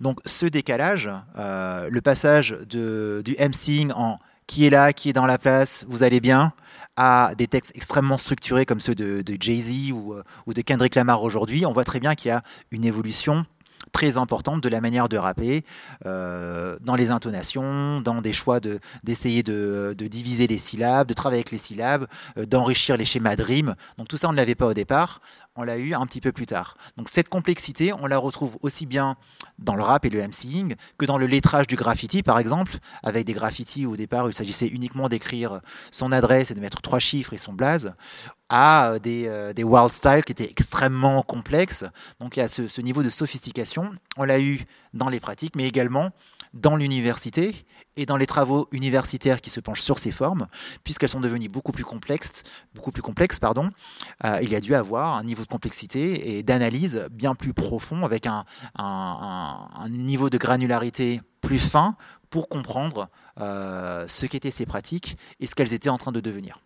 Donc ce décalage, le passage du MCing en qui est là, qui est dans la place, vous allez bien, à des textes extrêmement structurés comme ceux de, Jay-Z ou, euh, ou, de Kendrick Lamar aujourd'hui, on voit très bien qu'il y a une évolution très importante de la manière de rapper, euh, dans les intonations, dans des choix d'essayer de, de, diviser les syllabes, de travailler avec les syllabes, euh, d'enrichir les schémas de rimes. Donc tout ça, on ne l'avait pas au départ, on l'a eu un petit peu plus tard. Donc cette complexité, on la retrouve aussi bien dans le rap et le MCing que dans le lettrage du graffiti, par exemple, avec des graffitis où au départ il s'agissait uniquement d'écrire son adresse et de mettre trois chiffres et son blaze, à euh, des, euh, des wild styles qui étaient extrêmement complexes. Donc il y a ce, niveau de sophistication. On l'a eu dans les pratiques, mais également dans l'université et dans les travaux universitaires qui se penchent sur ces formes, puisqu'elles sont devenues beaucoup plus complexes, beaucoup plus complexes pardon, euh, il y a dû avoir un niveau de complexité et d'analyse bien plus profond, avec un, niveau de granularité plus fin pour comprendre euh, ce qu'étaient ces pratiques et ce qu'elles étaient en train de devenir.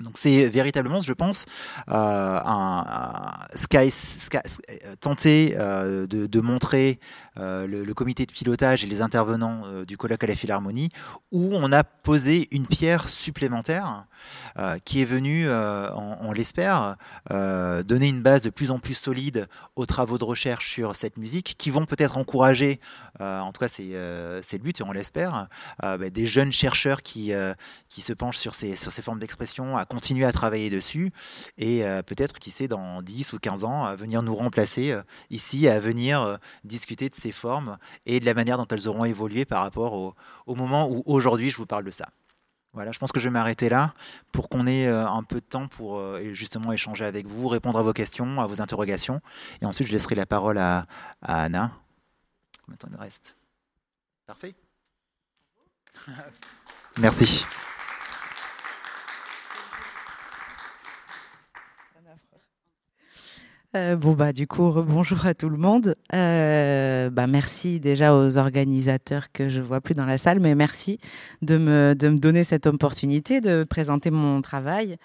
Donc c'est véritablement, je pense, euh, un, de, de, montrer euh, le, comité de pilotage et les intervenants euh, du colloque à la Philharmonie, où on a posé une pierre supplémentaire euh, qui est venue, on, l'espère, donner une base de plus en plus solide aux travaux de recherche sur cette musique, qui vont peut-être encourager, en tout cas c'est le but et on l'espère, bah, des jeunes chercheurs qui, qui se penchent sur ces, sur ces formes d'expression à continuer à travailler dessus et peut-être, qui sait, dans 10 ou 15 ans, à venir nous remplacer ici, à venir discuter de ces formes et de la manière dont elles auront évolué par rapport au, moment où aujourd'hui je vous parle de ça. Voilà, je pense que je vais m'arrêter là pour qu'on ait euh, un peu de temps pour euh, justement échanger avec vous, répondre à vos questions, à vos interrogations. Et ensuite, je laisserai la parole à, à Anna. Combien de temps il reste Parfait. Merci. Euh, bon bah du coup bonjour à tout le monde. Euh, bah merci déjà aux organisateurs que je vois plus dans la salle, mais merci de me de me donner cette opportunité de présenter mon travail.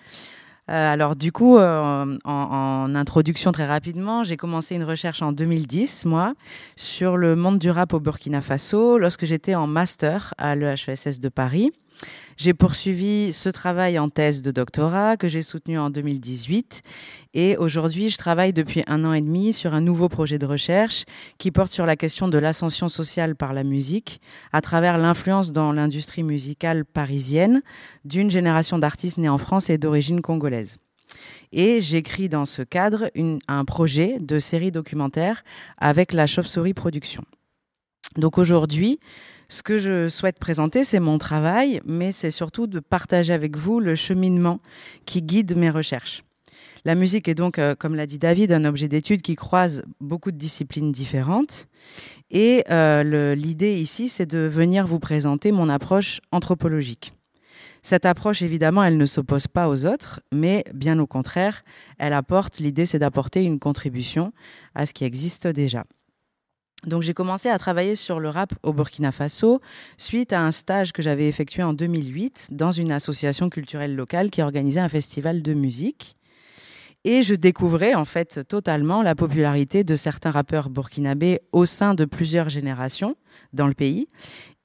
Euh, alors du coup, en, introduction très rapidement, j'ai commencé une recherche en 2010, moi, sur le monde du rap au Burkina Faso, lorsque j'étais en master à l'EHESS de Paris. J'ai poursuivi ce travail en thèse de doctorat que j'ai soutenu en 2018 et aujourd'hui je travaille depuis un an et demi sur un nouveau projet de recherche qui porte sur la question de l'ascension sociale par la musique à travers l'influence dans l'industrie musicale parisienne d'une génération d'artistes nés en France et d'origine congolaise. Et j'écris dans ce cadre un projet de série documentaire avec la Chauve-souris Production. Donc aujourd'hui, ce que je souhaite présenter, c'est mon travail, mais c'est surtout de partager avec vous le cheminement qui guide mes recherches. La musique est donc, euh, comme l'a dit David, un objet d'étude qui croise beaucoup de disciplines différentes. Et euh, l'idée ici, c'est de venir vous présenter mon approche anthropologique. Cette approche, évidemment, elle ne s'oppose pas aux autres, mais bien au contraire, elle apporte, l'idée, c'est d'apporter une contribution à ce qui existe déjà. Donc j'ai commencé à travailler sur le rap au Burkina Faso suite à un stage que j'avais effectué en 2008 dans une association culturelle locale qui organisait un festival de musique. Et je découvrais en fait totalement la popularité de certains rappeurs burkinabés au sein de plusieurs générations dans le pays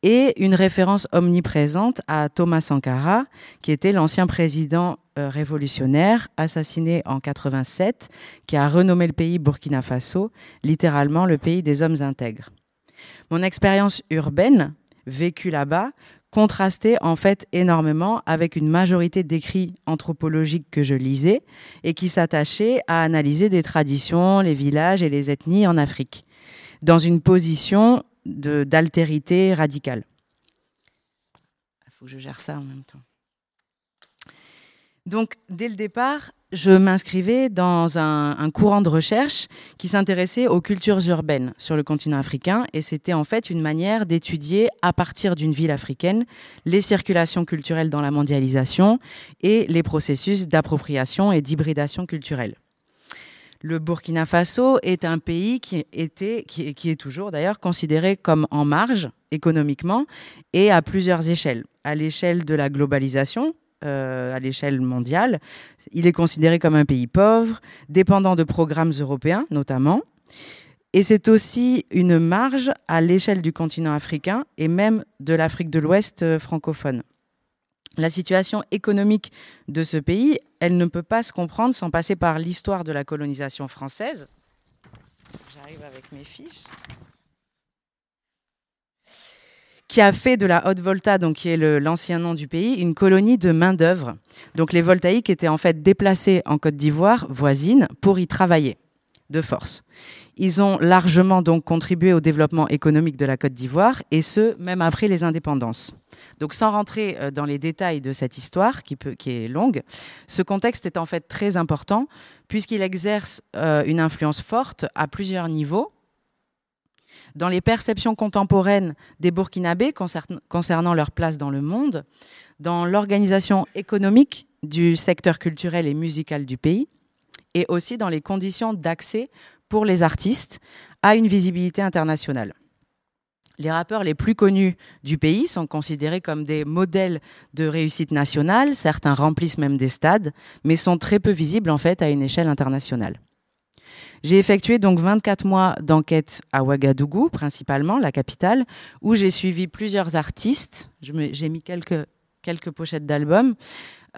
et une référence omniprésente à Thomas Sankara, qui était l'ancien président euh, révolutionnaire assassiné en 87, qui a renommé le pays Burkina Faso, littéralement le pays des hommes intègres. Mon expérience urbaine, vécue là-bas, contrastait en fait énormément avec une majorité d'écrits anthropologiques que je lisais et qui s'attachaient à analyser des traditions, les villages et les ethnies en Afrique, dans une position d'altérité radicale. Il faut que je gère ça en même temps. Donc, dès le départ, je m'inscrivais dans un, courant de recherche qui s'intéressait aux cultures urbaines sur le continent africain et c'était en fait une manière d'étudier à partir d'une ville africaine les circulations culturelles dans la mondialisation et les processus d'appropriation et d'hybridation culturelle. Le Burkina Faso est un pays qui est toujours d'ailleurs considéré comme en marge économiquement et à plusieurs échelles. À l'échelle de la globalisation, euh, à l'échelle mondiale, il est considéré comme un pays pauvre, dépendant de programmes européens notamment. Et c'est aussi une marge à l'échelle du continent africain et même de l'Afrique de l'Ouest euh, francophone. La situation économique de ce pays, elle ne peut pas se comprendre sans passer par l'histoire de la colonisation française. J'arrive avec mes fiches. Qui a fait de la Haute Volta, donc qui est l'ancien nom du pays, une colonie de main-d'œuvre. Donc les voltaïques étaient en fait déplacés en Côte d'Ivoire voisine pour y travailler de force. Ils ont largement donc contribué au développement économique de la Côte d'Ivoire, et ce, même après les indépendances. Donc sans rentrer euh, dans les détails de cette histoire, qui, est longue, ce contexte est en fait très important, puisqu'il exerce euh, une influence forte à plusieurs niveaux, dans les perceptions contemporaines des Burkinabés concernant leur place dans le monde, dans l'organisation économique du secteur culturel et musical du pays, et aussi dans les conditions d'accès pour les artistes à une visibilité internationale. Les rappeurs les plus connus du pays sont considérés comme des modèles de réussite nationale, certains remplissent même des stades, mais sont très peu visibles en fait à une échelle internationale. J'ai effectué donc 24 mois d'enquête à Ouagadougou, principalement, la capitale, où j'ai suivi plusieurs artistes. J'ai mis quelques, quelques pochettes d'albums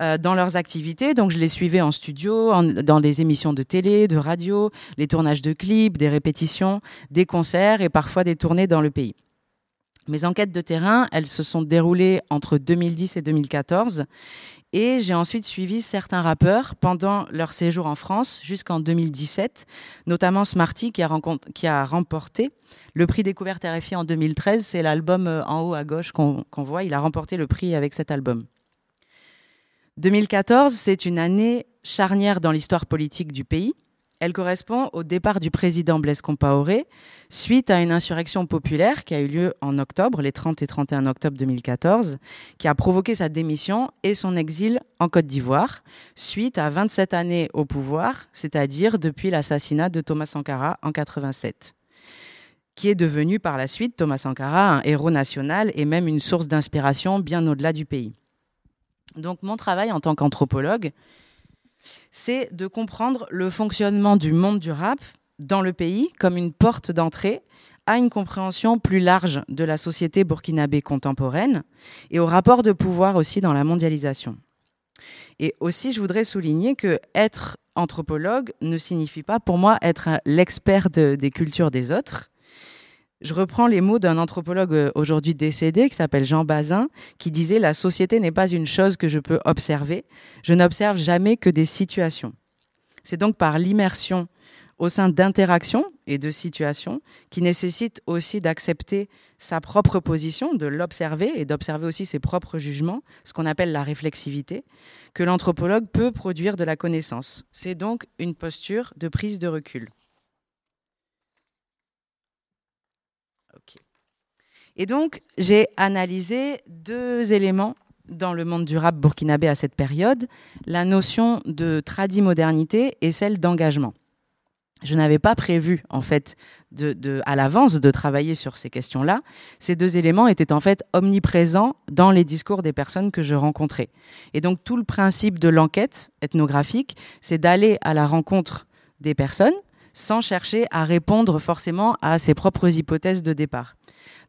euh, dans leurs activités. Donc, je les suivais en studio, dans des émissions de télé, de radio, les tournages de clips, des répétitions, des concerts et parfois des tournées dans le pays. Mes enquêtes de terrain, elles se sont déroulées entre 2010 et 2014 et j'ai ensuite suivi certains rappeurs pendant leur séjour en France jusqu'en 2017, notamment Smarty qui a, qui a, remporté le prix découverte RFI en 2013. C'est l'album euh, en haut à gauche qu'on voit. Il a remporté le prix avec cet album. 2014, c'est une année charnière dans l'histoire politique du pays. Elle correspond au départ du président Blaise Compaoré suite à une insurrection populaire qui a eu lieu en octobre, les 30 et 31 octobre 2014, qui a provoqué sa démission et son exil en Côte d'Ivoire, suite à 27 années au pouvoir, c'est-à-dire depuis l'assassinat de Thomas Sankara en 87 qui est devenu par la suite Thomas Sankara un héros national et même une source d'inspiration bien au-delà du pays. Donc mon travail en tant qu'anthropologue, c'est de comprendre le fonctionnement du monde du rap dans le pays comme une porte d'entrée à une compréhension plus large de la société burkinabé contemporaine et au rapport de pouvoir aussi dans la mondialisation. Et aussi, je voudrais souligner que être anthropologue ne signifie pas pour moi être l'expert des cultures des autres, je reprends les mots d'un anthropologue euh, aujourd'hui décédé qui s'appelle Jean Bazin, qui disait La société n'est pas une chose que je peux observer, je n'observe jamais que des situations. C'est donc par l'immersion au sein d'interactions et de situations qui nécessitent aussi d'accepter sa propre position, de l'observer et d'observer aussi ses propres jugements, ce qu'on appelle la réflexivité, que l'anthropologue peut produire de la connaissance. C'est donc une posture de prise de recul. Et donc, j'ai analysé deux éléments dans le monde du rap burkinabé à cette période, la notion de tradi-modernité et celle d'engagement. Je n'avais pas prévu, en fait, à l'avance de travailler sur ces questions-là. Ces deux éléments étaient en fait omniprésents dans les discours des personnes que je rencontrais. Et donc, tout le principe de l'enquête ethnographique, c'est d'aller à la rencontre des personnes sans chercher à répondre forcément à ses propres hypothèses de départ.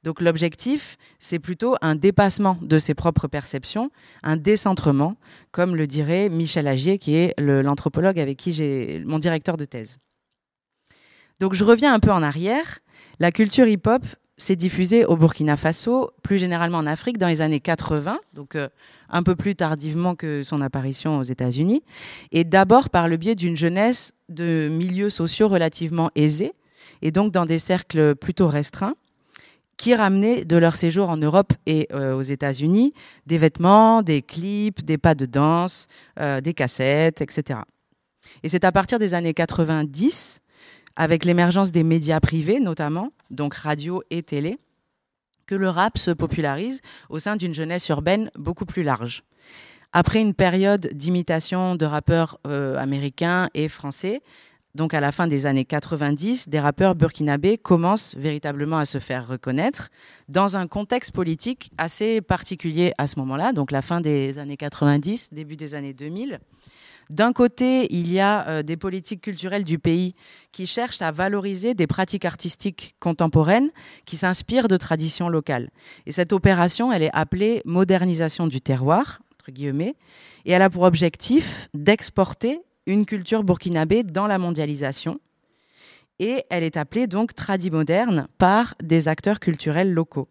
Donc l'objectif, c'est plutôt un dépassement de ses propres perceptions, un décentrement, comme le dirait Michel Agier, qui est l'anthropologue avec qui j'ai mon directeur de thèse. Donc je reviens un peu en arrière. La culture hip-hop s'est diffusée au Burkina Faso, plus généralement en Afrique, dans les années 80, donc euh, un peu plus tardivement que son apparition aux États-Unis, et d'abord par le biais d'une jeunesse de milieux sociaux relativement aisés, et donc dans des cercles plutôt restreints, qui ramenaient de leur séjour en Europe et euh, aux États-Unis des vêtements, des clips, des pas de danse, euh, des cassettes, etc. Et c'est à partir des années 90, avec l'émergence des médias privés notamment, donc radio et télé, que le rap se popularise au sein d'une jeunesse urbaine beaucoup plus large. Après une période d'imitation de rappeurs euh, américains et français, donc à la fin des années 90, des rappeurs burkinabés commencent véritablement à se faire reconnaître dans un contexte politique assez particulier à ce moment-là, donc la fin des années 90, début des années 2000. D'un côté, il y a euh, des politiques culturelles du pays qui cherchent à valoriser des pratiques artistiques contemporaines qui s'inspirent de traditions locales. Et cette opération, elle est appelée modernisation du terroir, entre guillemets, et elle a pour objectif d'exporter une culture burkinabé dans la mondialisation. Et elle est appelée donc tradimoderne par des acteurs culturels locaux.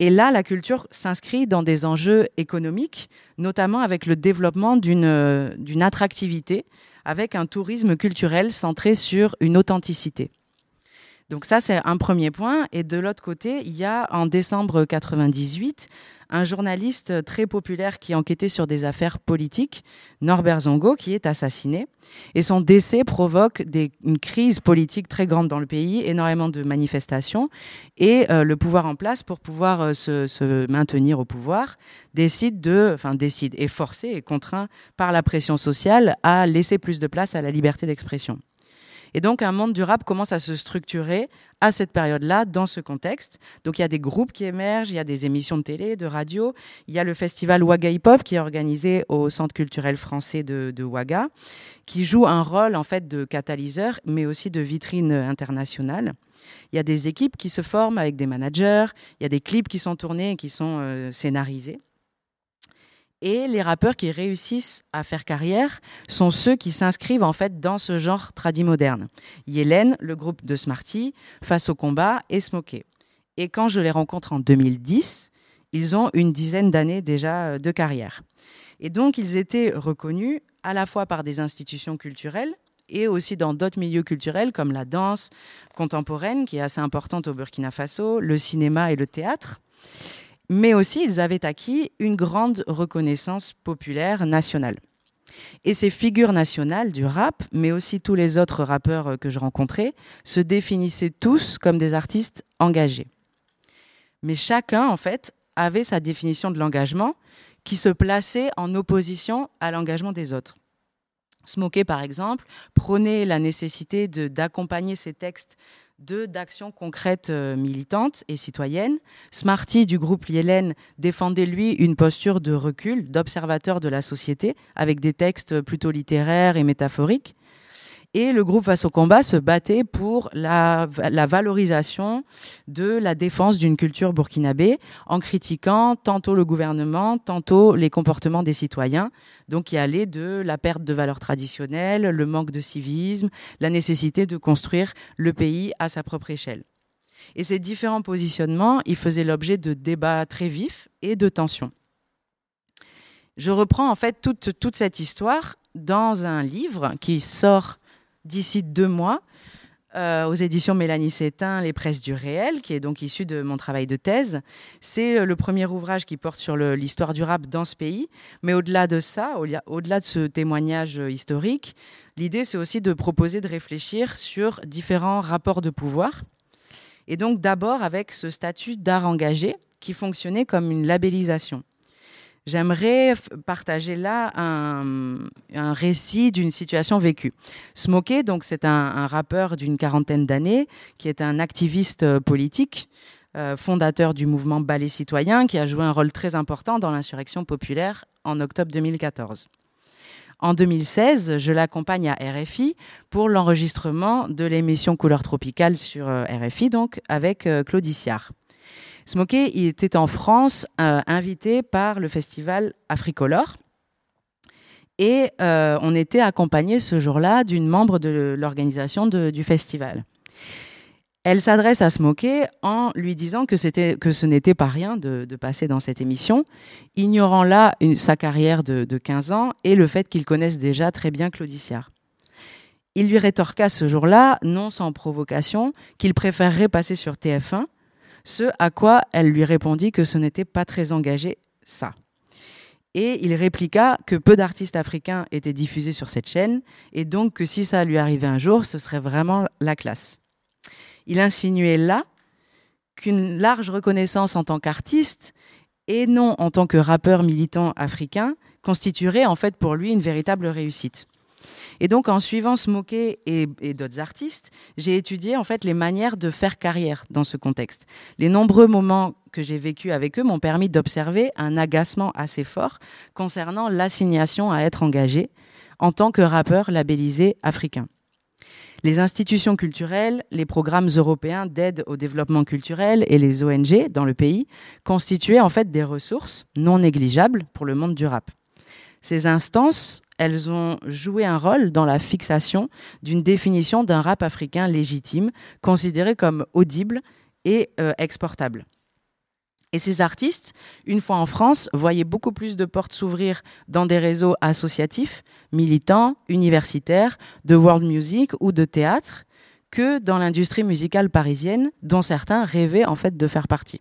Et là, la culture s'inscrit dans des enjeux économiques, notamment avec le développement d'une attractivité, avec un tourisme culturel centré sur une authenticité. Donc ça, c'est un premier point. Et de l'autre côté, il y a en décembre 98 un journaliste très populaire qui enquêtait sur des affaires politiques, Norbert Zongo, qui est assassiné. Et son décès provoque une crise politique très grande dans le pays, énormément de manifestations. Et euh, le pouvoir en place, pour pouvoir euh, se, maintenir au pouvoir, décide de, enfin décide, est forcé et contraint par la pression sociale à laisser plus de place à la liberté d'expression. Et donc, un monde du rap commence à se structurer à cette période-là, dans ce contexte. Donc, il y a des groupes qui émergent, il y a des émissions de télé, de radio. Il y a le festival Waga Hip Hop qui est organisé au Centre culturel français de, de Waga, qui joue un rôle, en fait, de catalyseur, mais aussi de vitrine internationale. Il y a des équipes qui se forment avec des managers, il y a des clips qui sont tournés et qui sont euh, scénarisés. Et les rappeurs qui réussissent à faire carrière sont ceux qui s'inscrivent en fait dans ce genre tradit moderne. Yélène, le groupe de Smarty, Face au combat et Smokey. Et quand je les rencontre en 2010, ils ont une dizaine d'années déjà euh, de carrière. Et donc ils étaient reconnus à la fois par des institutions culturelles et aussi dans d'autres milieux culturels comme la danse contemporaine qui est assez importante au Burkina Faso, le cinéma et le théâtre mais aussi ils avaient acquis une grande reconnaissance populaire nationale. Et ces figures nationales du rap, mais aussi tous les autres rappeurs que je rencontrais, se définissaient tous comme des artistes engagés. Mais chacun, en fait, avait sa définition de l'engagement qui se plaçait en opposition à l'engagement des autres. Smokey, par exemple, prônait la nécessité d'accompagner ses textes d'actions concrètes euh, militantes et citoyennes. Smarty du groupe Lielen défendait lui une posture de recul, d'observateur de la société, avec des textes plutôt littéraires et métaphoriques. Et le groupe Face au combat se battait pour la, valorisation de la défense d'une culture burkinabé en critiquant tantôt le gouvernement, tantôt les comportements des citoyens. Donc, qui allait de la perte de valeurs traditionnelles, le manque de civisme, la nécessité de construire le pays à sa propre échelle. Et ces différents positionnements, ils faisaient l'objet de débats très vifs et de tensions. Je reprends en fait toute, toute cette histoire dans un livre qui sort d'ici deux mois euh, aux éditions Mélanie Sétain, Les Presses du réel, qui est donc issu de mon travail de thèse. C'est euh, le premier ouvrage qui porte sur l'histoire du rap dans ce pays. Mais au-delà de ça, au-delà de ce témoignage euh, historique, l'idée c'est aussi de proposer de réfléchir sur différents rapports de pouvoir. Et donc d'abord avec ce statut d'art engagé qui fonctionnait comme une labellisation. J'aimerais partager là un, récit d'une situation vécue. Smokey, donc c'est un, rappeur d'une quarantaine d'années qui est un activiste euh, politique, euh, fondateur du mouvement Ballet Citoyen, qui a joué un rôle très important dans l'insurrection populaire en octobre 2014. En 2016, je l'accompagne à RFI pour l'enregistrement de l'émission Couleur tropicale sur euh, RFI, donc avec Claude Smokey, était en France euh, invité par le festival Africolor. Et euh, on était accompagné ce jour-là d'une membre de l'organisation du festival. Elle s'adresse à Smokey en lui disant que, que ce n'était pas rien de, passer dans cette émission, ignorant là sa carrière de, de, 15 ans et le fait qu'il connaisse déjà très bien Claudiciard. Il lui rétorqua ce jour-là, non sans provocation, qu'il préférerait passer sur TF1 ce à quoi elle lui répondit que ce n'était pas très engagé, ça. Et il répliqua que peu d'artistes africains étaient diffusés sur cette chaîne, et donc que si ça lui arrivait un jour, ce serait vraiment la classe. Il insinuait là qu'une large reconnaissance en tant qu'artiste, et non en tant que rappeur militant africain, constituerait en fait pour lui une véritable réussite. Et donc, en suivant Smokey et, et d'autres artistes, j'ai étudié en fait les manières de faire carrière dans ce contexte. Les nombreux moments que j'ai vécus avec eux m'ont permis d'observer un agacement assez fort concernant l'assignation à être engagé en tant que rappeur labellisé africain. Les institutions culturelles, les programmes européens d'aide au développement culturel et les ONG dans le pays constituaient en fait des ressources non négligeables pour le monde du rap. Ces instances, elles ont joué un rôle dans la fixation d'une définition d'un rap africain légitime, considéré comme audible et euh, exportable. Et ces artistes, une fois en France, voyaient beaucoup plus de portes s'ouvrir dans des réseaux associatifs, militants, universitaires, de world music ou de théâtre, que dans l'industrie musicale parisienne, dont certains rêvaient en fait de faire partie.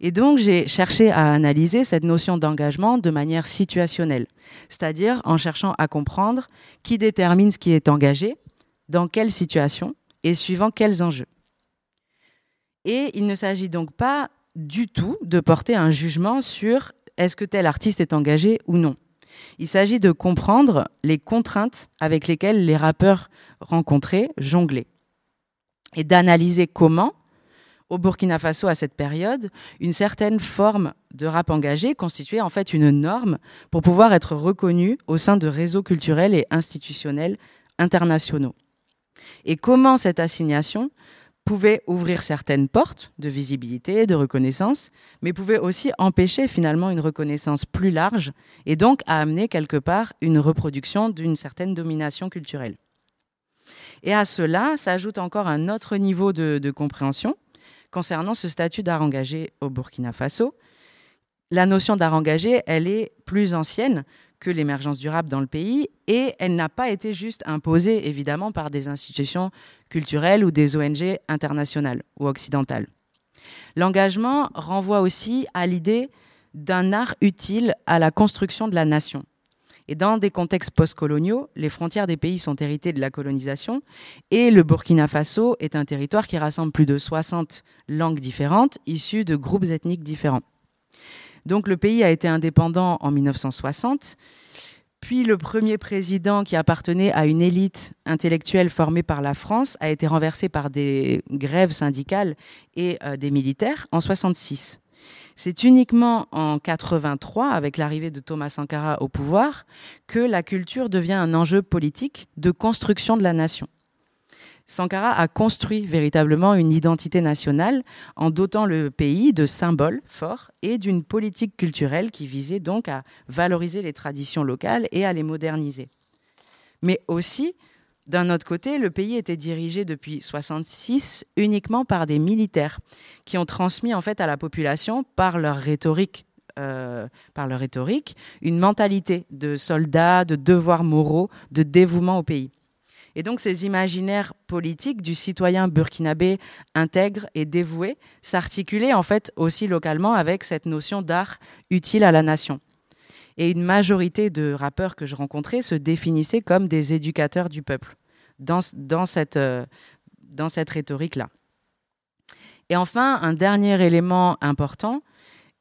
Et donc, j'ai cherché à analyser cette notion d'engagement de manière situationnelle, c'est-à-dire en cherchant à comprendre qui détermine ce qui est engagé, dans quelle situation et suivant quels enjeux. Et il ne s'agit donc pas du tout de porter un jugement sur est-ce que tel artiste est engagé ou non. Il s'agit de comprendre les contraintes avec lesquelles les rappeurs rencontrés jonglaient et d'analyser comment, au Burkina Faso à cette période, une certaine forme de rap engagé constituait en fait une norme pour pouvoir être reconnu au sein de réseaux culturels et institutionnels internationaux. Et comment cette assignation pouvait ouvrir certaines portes de visibilité, de reconnaissance, mais pouvait aussi empêcher finalement une reconnaissance plus large et donc à amener quelque part une reproduction d'une certaine domination culturelle. Et à cela s'ajoute encore un autre niveau de, de compréhension concernant ce statut d'art engagé au Burkina Faso. La notion d'art engagé, elle est plus ancienne que l'émergence durable dans le pays et elle n'a pas été juste imposée évidemment par des institutions culturelles ou des ONG internationales ou occidentales. L'engagement renvoie aussi à l'idée d'un art utile à la construction de la nation. Et dans des contextes postcoloniaux, les frontières des pays sont héritées de la colonisation et le Burkina Faso est un territoire qui rassemble plus de 60 langues différentes issues de groupes ethniques différents. Donc le pays a été indépendant en 1960. Puis le premier président qui appartenait à une élite intellectuelle formée par la France a été renversé par des grèves syndicales et euh, des militaires en 66. C'est uniquement en 83, avec l'arrivée de Thomas Sankara au pouvoir, que la culture devient un enjeu politique de construction de la nation. Sankara a construit véritablement une identité nationale en dotant le pays de symboles forts et d'une politique culturelle qui visait donc à valoriser les traditions locales et à les moderniser. Mais aussi, d'un autre côté, le pays était dirigé depuis 1966 uniquement par des militaires qui ont transmis en fait à la population par leur rhétorique euh, par leur rhétorique, une mentalité de soldats, de devoirs moraux, de dévouement au pays. Et donc ces imaginaires politiques du citoyen burkinabé intègre et dévoué s'articulaient en fait aussi localement avec cette notion d'art utile à la nation. Et une majorité de rappeurs que je rencontrais se définissaient comme des éducateurs du peuple dans, dans cette, euh, dans cette rhétorique-là. Et enfin, un dernier élément important,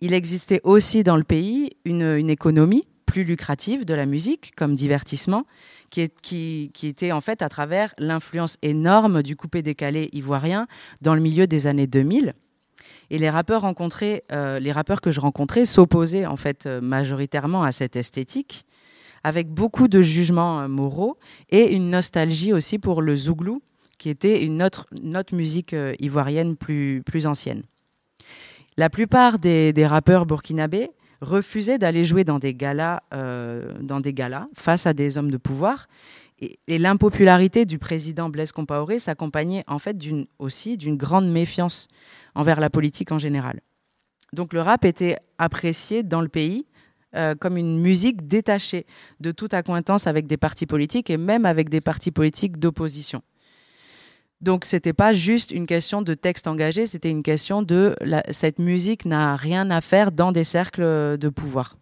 il existait aussi dans le pays une, économie plus lucrative de la musique comme divertissement qui, était en fait à travers l'influence énorme du coupé-décalé ivoirien dans le milieu des années 2000. Et les rappeurs euh, les rappeurs que je rencontrais s'opposaient en fait euh, majoritairement à cette esthétique, avec beaucoup de jugements euh, moraux et une nostalgie aussi pour le zouglou, qui était une autre, musique ivoirienne plus, ancienne. La plupart des, rappeurs burkinabés refusait d'aller jouer dans des galas, euh, dans des galas face à des hommes de pouvoir. Et, l'impopularité du président Blaise Compaoré s'accompagnait en fait aussi d'une grande méfiance envers la politique en général. Donc le rap était apprécié dans le pays euh, comme une musique détachée de toute accointance avec des partis politiques et même avec des partis politiques d'opposition. Donc c'était pas juste une question de texte engagé, c'était une question de cette musique n'a rien à faire dans des cercles de pouvoir.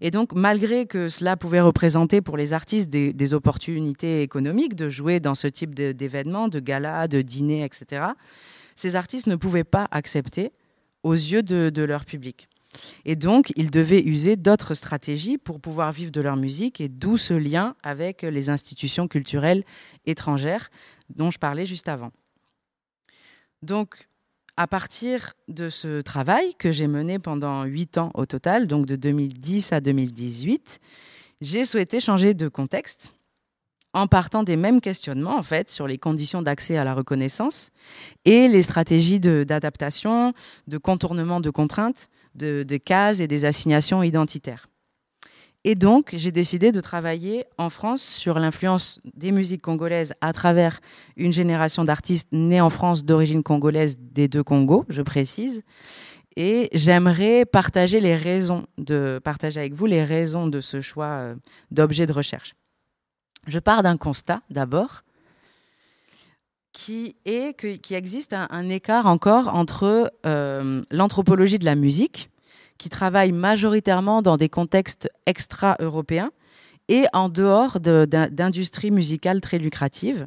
Et donc, malgré que cela pouvait représenter pour les artistes des, opportunités économiques de jouer dans ce type d'événements, de, galas, de dîners, etc., ces artistes ne pouvaient pas accepter aux yeux de leur public. Et donc, ils devaient user d'autres stratégies pour pouvoir vivre de leur musique, et d'où ce lien avec les institutions culturelles étrangères dont je parlais juste avant. Donc, à partir de ce travail que j'ai mené pendant huit ans au total, donc de 2010 à 2018, j'ai souhaité changer de contexte en partant des mêmes questionnements en fait sur les conditions d'accès à la reconnaissance et les stratégies d'adaptation, de, contournement de contraintes, de, cases et des assignations identitaires. Et donc, j'ai décidé de travailler en France sur l'influence des musiques congolaises à travers une génération d'artistes nés en France d'origine congolaise des deux Congos, je précise. Et j'aimerais partager les raisons de partager avec vous les raisons de ce choix euh, d'objet de recherche. Je pars d'un constat d'abord. Qui est qu'il existe un, écart encore entre euh, l'anthropologie de la musique, qui travaille majoritairement dans des contextes extra-européens et en dehors d'industries musicales très lucratives.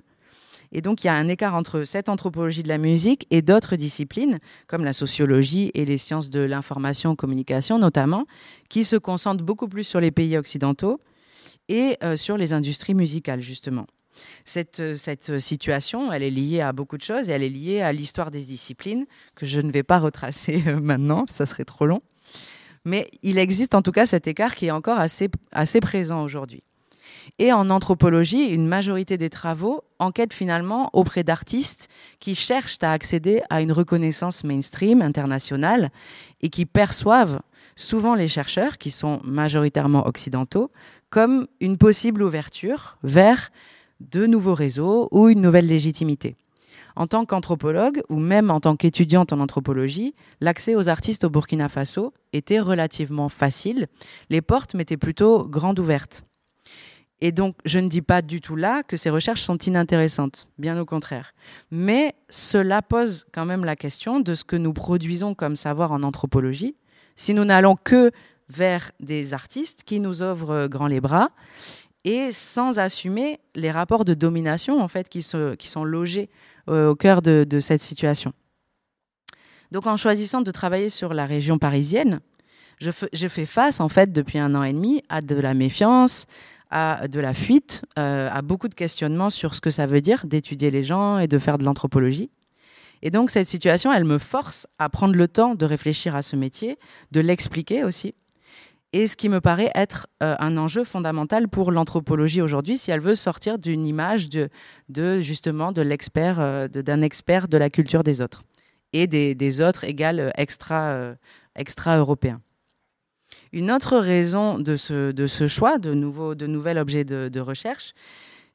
Et donc, il y a un écart entre cette anthropologie de la musique et d'autres disciplines, comme la sociologie et les sciences de l'information communication notamment, qui se concentrent beaucoup plus sur les pays occidentaux et euh, sur les industries musicales, justement. Cette, euh, cette, situation, elle est liée à beaucoup de choses et elle est liée à l'histoire des disciplines que je ne vais pas retracer euh, maintenant, ça serait trop long. Mais il existe en tout cas cet écart qui est encore assez présent aujourd'hui. Et en anthropologie, une majorité des travaux enquêtent finalement auprès d'artistes qui cherchent à accéder à une reconnaissance mainstream internationale et qui perçoivent souvent les chercheurs, qui sont majoritairement occidentaux, comme une possible ouverture vers de nouveaux réseaux ou une nouvelle légitimité. En tant qu'anthropologue ou même en tant qu'étudiante en anthropologie, l'accès aux artistes au Burkina Faso était relativement facile. Les portes m'étaient plutôt grandes ouvertes. Et donc, je ne dis pas du tout là que ces recherches sont inintéressantes, bien au contraire. Mais cela pose quand même la question de ce que nous produisons comme savoir en anthropologie, si nous n'allons que vers des artistes qui nous ouvrent grand les bras et sans assumer les rapports de domination en fait qui, qui sont logés euh, au cœur de, cette situation. Donc en choisissant de travailler sur la région parisienne, je, je, fais face en fait depuis un an et demi à de la méfiance, à de la fuite, euh, à beaucoup de questionnements sur ce que ça veut dire d'étudier les gens et de faire de l'anthropologie. Et donc cette situation, elle me force à prendre le temps de réfléchir à ce métier, de l'expliquer aussi. Et ce qui me paraît être euh, un enjeu fondamental pour l'anthropologie aujourd'hui, si elle veut sortir d'une image de, justement de l'expert, euh, d'un expert de la culture des autres et des, autres égales extra, extra européens. Une autre raison de ce, choix de, nouveaux, de nouvel objet de, recherche,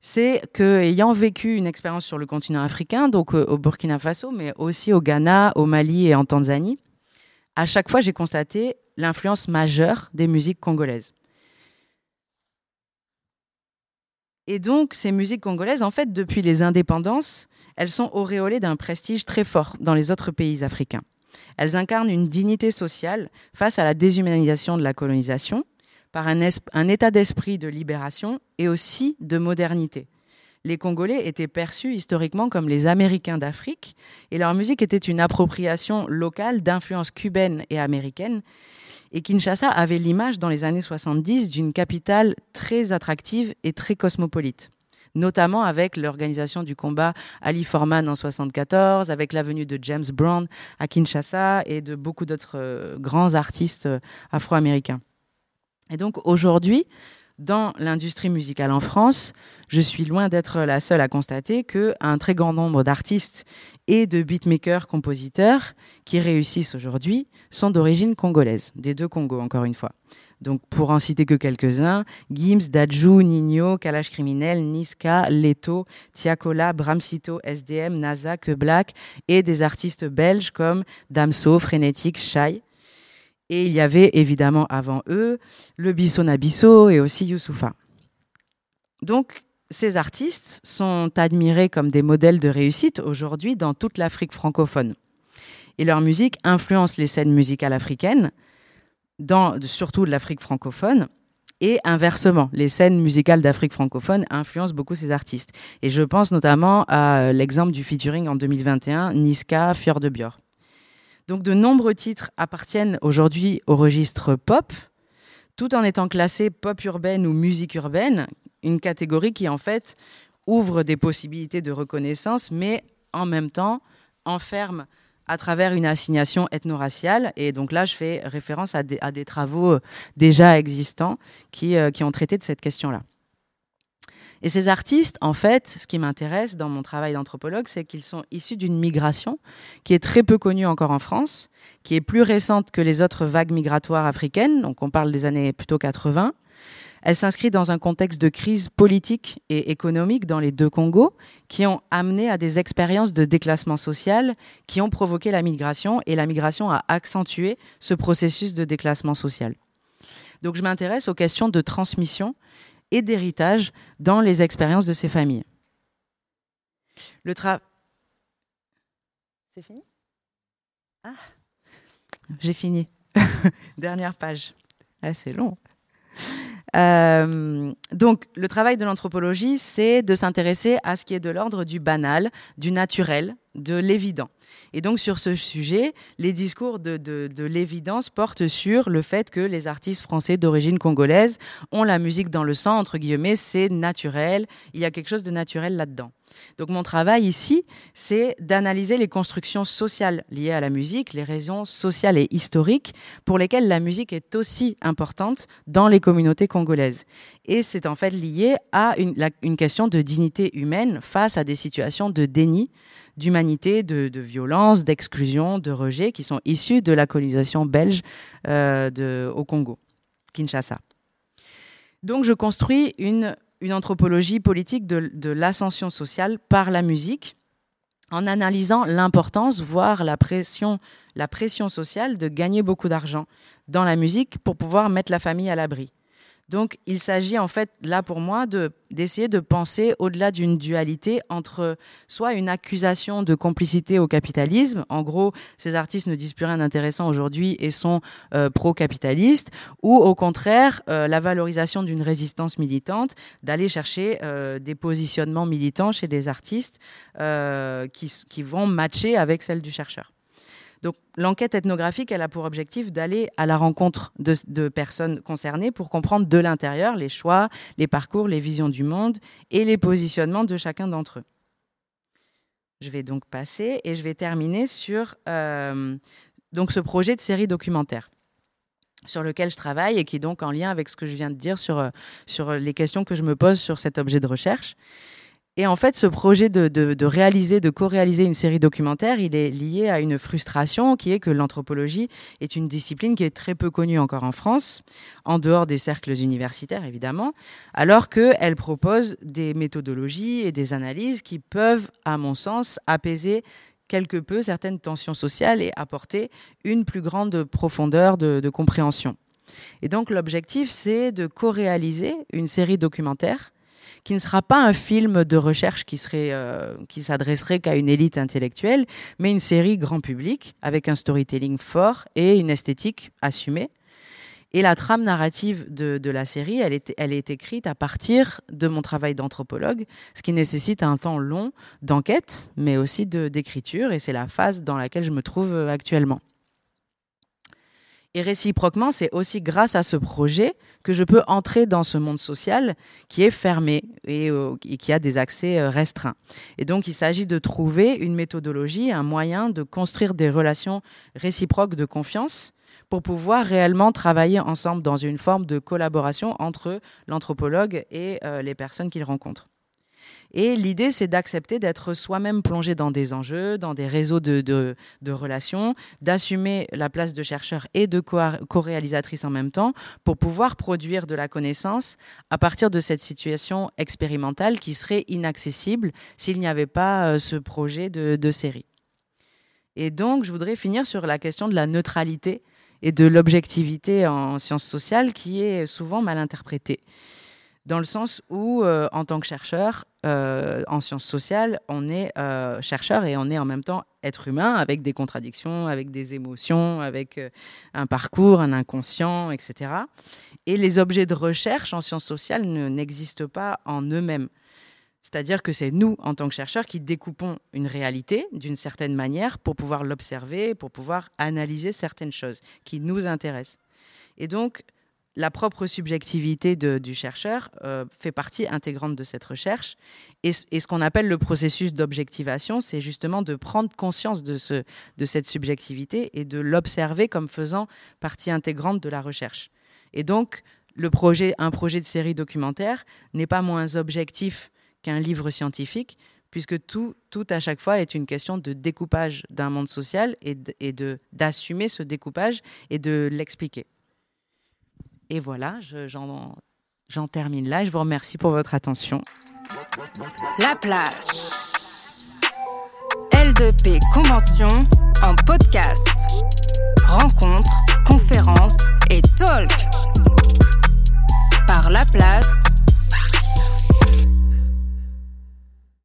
c'est que ayant vécu une expérience sur le continent africain, donc euh, au Burkina Faso, mais aussi au Ghana, au Mali et en Tanzanie, à chaque fois j'ai constaté l'influence majeure des musiques congolaises. Et donc ces musiques congolaises, en fait, depuis les indépendances, elles sont auréolées d'un prestige très fort dans les autres pays africains. Elles incarnent une dignité sociale face à la déshumanisation de la colonisation par un, état d'esprit de libération et aussi de modernité. Les Congolais étaient perçus historiquement comme les Américains d'Afrique et leur musique était une appropriation locale d'influences cubaines et américaines. Et Kinshasa avait l'image dans les années 70 d'une capitale très attractive et très cosmopolite notamment avec l'organisation du combat Ali Forman en 74, avec la venue de James Brown à Kinshasa et de beaucoup d'autres euh, grands artistes euh, afro-américains. Et donc aujourd'hui, dans l'industrie musicale en France, je suis loin d'être la seule à constater qu'un très grand nombre d'artistes et de beatmakers, compositeurs qui réussissent aujourd'hui sont d'origine congolaise, des deux Congos encore une fois. Donc, pour en citer que quelques-uns, Gims, Dajou, Nino, Kalash Criminel, Niska, Leto, Tiakola, Bramsito, SDM, NASA, Que Black et des artistes belges comme Damso, Frénétique, Shai. Et il y avait évidemment avant eux le Bisson Nabisso et aussi Youssoufa. Donc, ces artistes sont admirés comme des modèles de réussite aujourd'hui dans toute l'Afrique francophone. Et leur musique influence les scènes musicales africaines, dans, surtout de l'Afrique francophone. Et inversement, les scènes musicales d'Afrique francophone influencent beaucoup ces artistes. Et je pense notamment à l'exemple du featuring en 2021, Niska, Fjord de. Donc de nombreux titres appartiennent aujourd'hui au registre pop, tout en étant classés pop urbaine ou musique urbaine, une catégorie qui en fait ouvre des possibilités de reconnaissance, mais en même temps enferme à travers une assignation ethno-raciale. Et donc là, je fais référence à des, travaux euh, déjà existants qui, euh, qui ont traité de cette question-là. Et ces artistes, en fait, ce qui m'intéresse dans mon travail d'anthropologue, c'est qu'ils sont issus d'une migration qui est très peu connue encore en France, qui est plus récente que les autres vagues migratoires africaines, donc on parle des années plutôt 80, elle s'inscrit dans un contexte de crise politique et économique dans les deux Congos qui ont amené à des expériences de déclassement social qui ont provoqué la migration et la migration a accentué ce processus de déclassement social. Donc je m'intéresse aux questions de transmission et d'héritage dans les expériences de ces familles. Le, C'est fini? Ah, j'ai fini. Dernière page. Ah, c'est long. Euh, donc, le travail de l'anthropologie, c'est de s'intéresser à ce qui est de l'ordre du banal, du naturel, de l'évident. Et donc sur ce sujet, les discours de, de, l'évidence portent sur le fait que les artistes français d'origine congolaise ont la musique dans le sang, entre guillemets, c'est naturel, il y a quelque chose de naturel là-dedans. Donc mon travail ici, c'est d'analyser les constructions sociales liées à la musique, les raisons sociales et historiques pour lesquelles la musique est aussi importante dans les communautés congolaises. Et c'est en fait lié à une question de dignité humaine face à des situations de déni d'humanité, de, violence, d'exclusion, de rejet qui sont issus de la colonisation belge euh, au Congo, Kinshasa. Donc je construis une, anthropologie politique de, l'ascension sociale par la musique en analysant l'importance, voire la pression sociale de gagner beaucoup d'argent dans la musique pour pouvoir mettre la famille à l'abri. Donc, il s'agit en fait, là pour moi, d'essayer de, penser au-delà d'une dualité entre soit une accusation de complicité au capitalisme, en gros, ces artistes ne disent plus rien d'intéressant aujourd'hui et sont euh, pro-capitalistes, ou au contraire, euh, la valorisation d'une résistance militante, d'aller chercher euh, des positionnements militants chez des artistes qui, qui vont matcher avec celle du chercheur. Donc l'enquête ethnographique, a pour objectif d'aller à la rencontre de, personnes concernées pour comprendre de l'intérieur les choix, les parcours, les visions du monde et les positionnements de chacun d'entre eux. Je vais donc passer et je vais terminer sur euh, ce projet de série documentaire sur lequel je travaille et qui est donc en lien avec ce que je viens de dire sur, euh, sur les questions que je me pose sur cet objet de recherche. Et en fait, ce projet de, réaliser, de co-réaliser une série documentaire, il est lié à une frustration qui est que l'anthropologie est une discipline qui est très peu connue encore en France, en dehors des cercles universitaires évidemment, alors qu'elle propose des méthodologies et des analyses qui peuvent, à mon sens, apaiser quelque peu certaines tensions sociales et apporter une plus grande profondeur de, de compréhension. Et donc l'objectif, c'est de co-réaliser une série documentaire qui ne sera pas un film de recherche qui serait euh, qui s'adresserait qu'à une élite intellectuelle, mais une série grand public avec un storytelling fort et une esthétique assumée. Et la trame narrative de, la série, elle est, elle est écrite à partir de mon travail d'anthropologue, ce qui nécessite un temps long d'enquête, mais aussi d'écriture, et c'est la phase dans laquelle je me trouve euh, actuellement. Et réciproquement, c'est aussi grâce à ce projet que je peux entrer dans ce monde social qui est fermé et, euh, qui a des accès euh, restreints. Et donc, il s'agit de trouver une méthodologie, un moyen de construire des relations réciproques de confiance pour pouvoir réellement travailler ensemble dans une forme de collaboration entre l'anthropologue et euh, les personnes qu'il rencontre. Et l'idée, c'est d'accepter d'être soi-même plongé dans des enjeux, dans des réseaux de, de, relations, d'assumer la place de chercheur et de co-réalisatrice en même temps pour pouvoir produire de la connaissance à partir de cette situation expérimentale qui serait inaccessible s'il n'y avait pas euh, ce projet de, de série. Et donc, je voudrais finir sur la question de la neutralité et de l'objectivité en sciences sociales qui est souvent mal interprétée dans le sens où, euh, en tant que chercheur euh, en sciences sociales, on est euh, chercheur et on est en même temps être humain avec des contradictions, avec des émotions, avec un parcours, un inconscient, etc. Et les objets de recherche en sciences sociales n'existent pas en eux-mêmes. C'est-à-dire que c'est nous, en tant que chercheurs, qui découpons une réalité d'une certaine manière pour pouvoir l'observer, pour pouvoir analyser certaines choses qui nous intéressent. Et donc, la propre subjectivité du chercheur euh, fait partie intégrante de cette recherche. Et, ce qu'on appelle le processus d'objectivation, c'est justement de prendre conscience de, ce, de cette subjectivité et de l'observer comme faisant partie intégrante de la recherche. Et donc, le projet, un projet de série documentaire n'est pas moins objectif qu'un livre scientifique, puisque tout, tout à chaque fois est une question de découpage d'un monde social et d'assumer ce découpage et de l'expliquer. Et voilà, j'en termine là. Je vous remercie pour votre attention. La place. L2P Convention en podcast. Rencontres, conférences et talk. Par La Place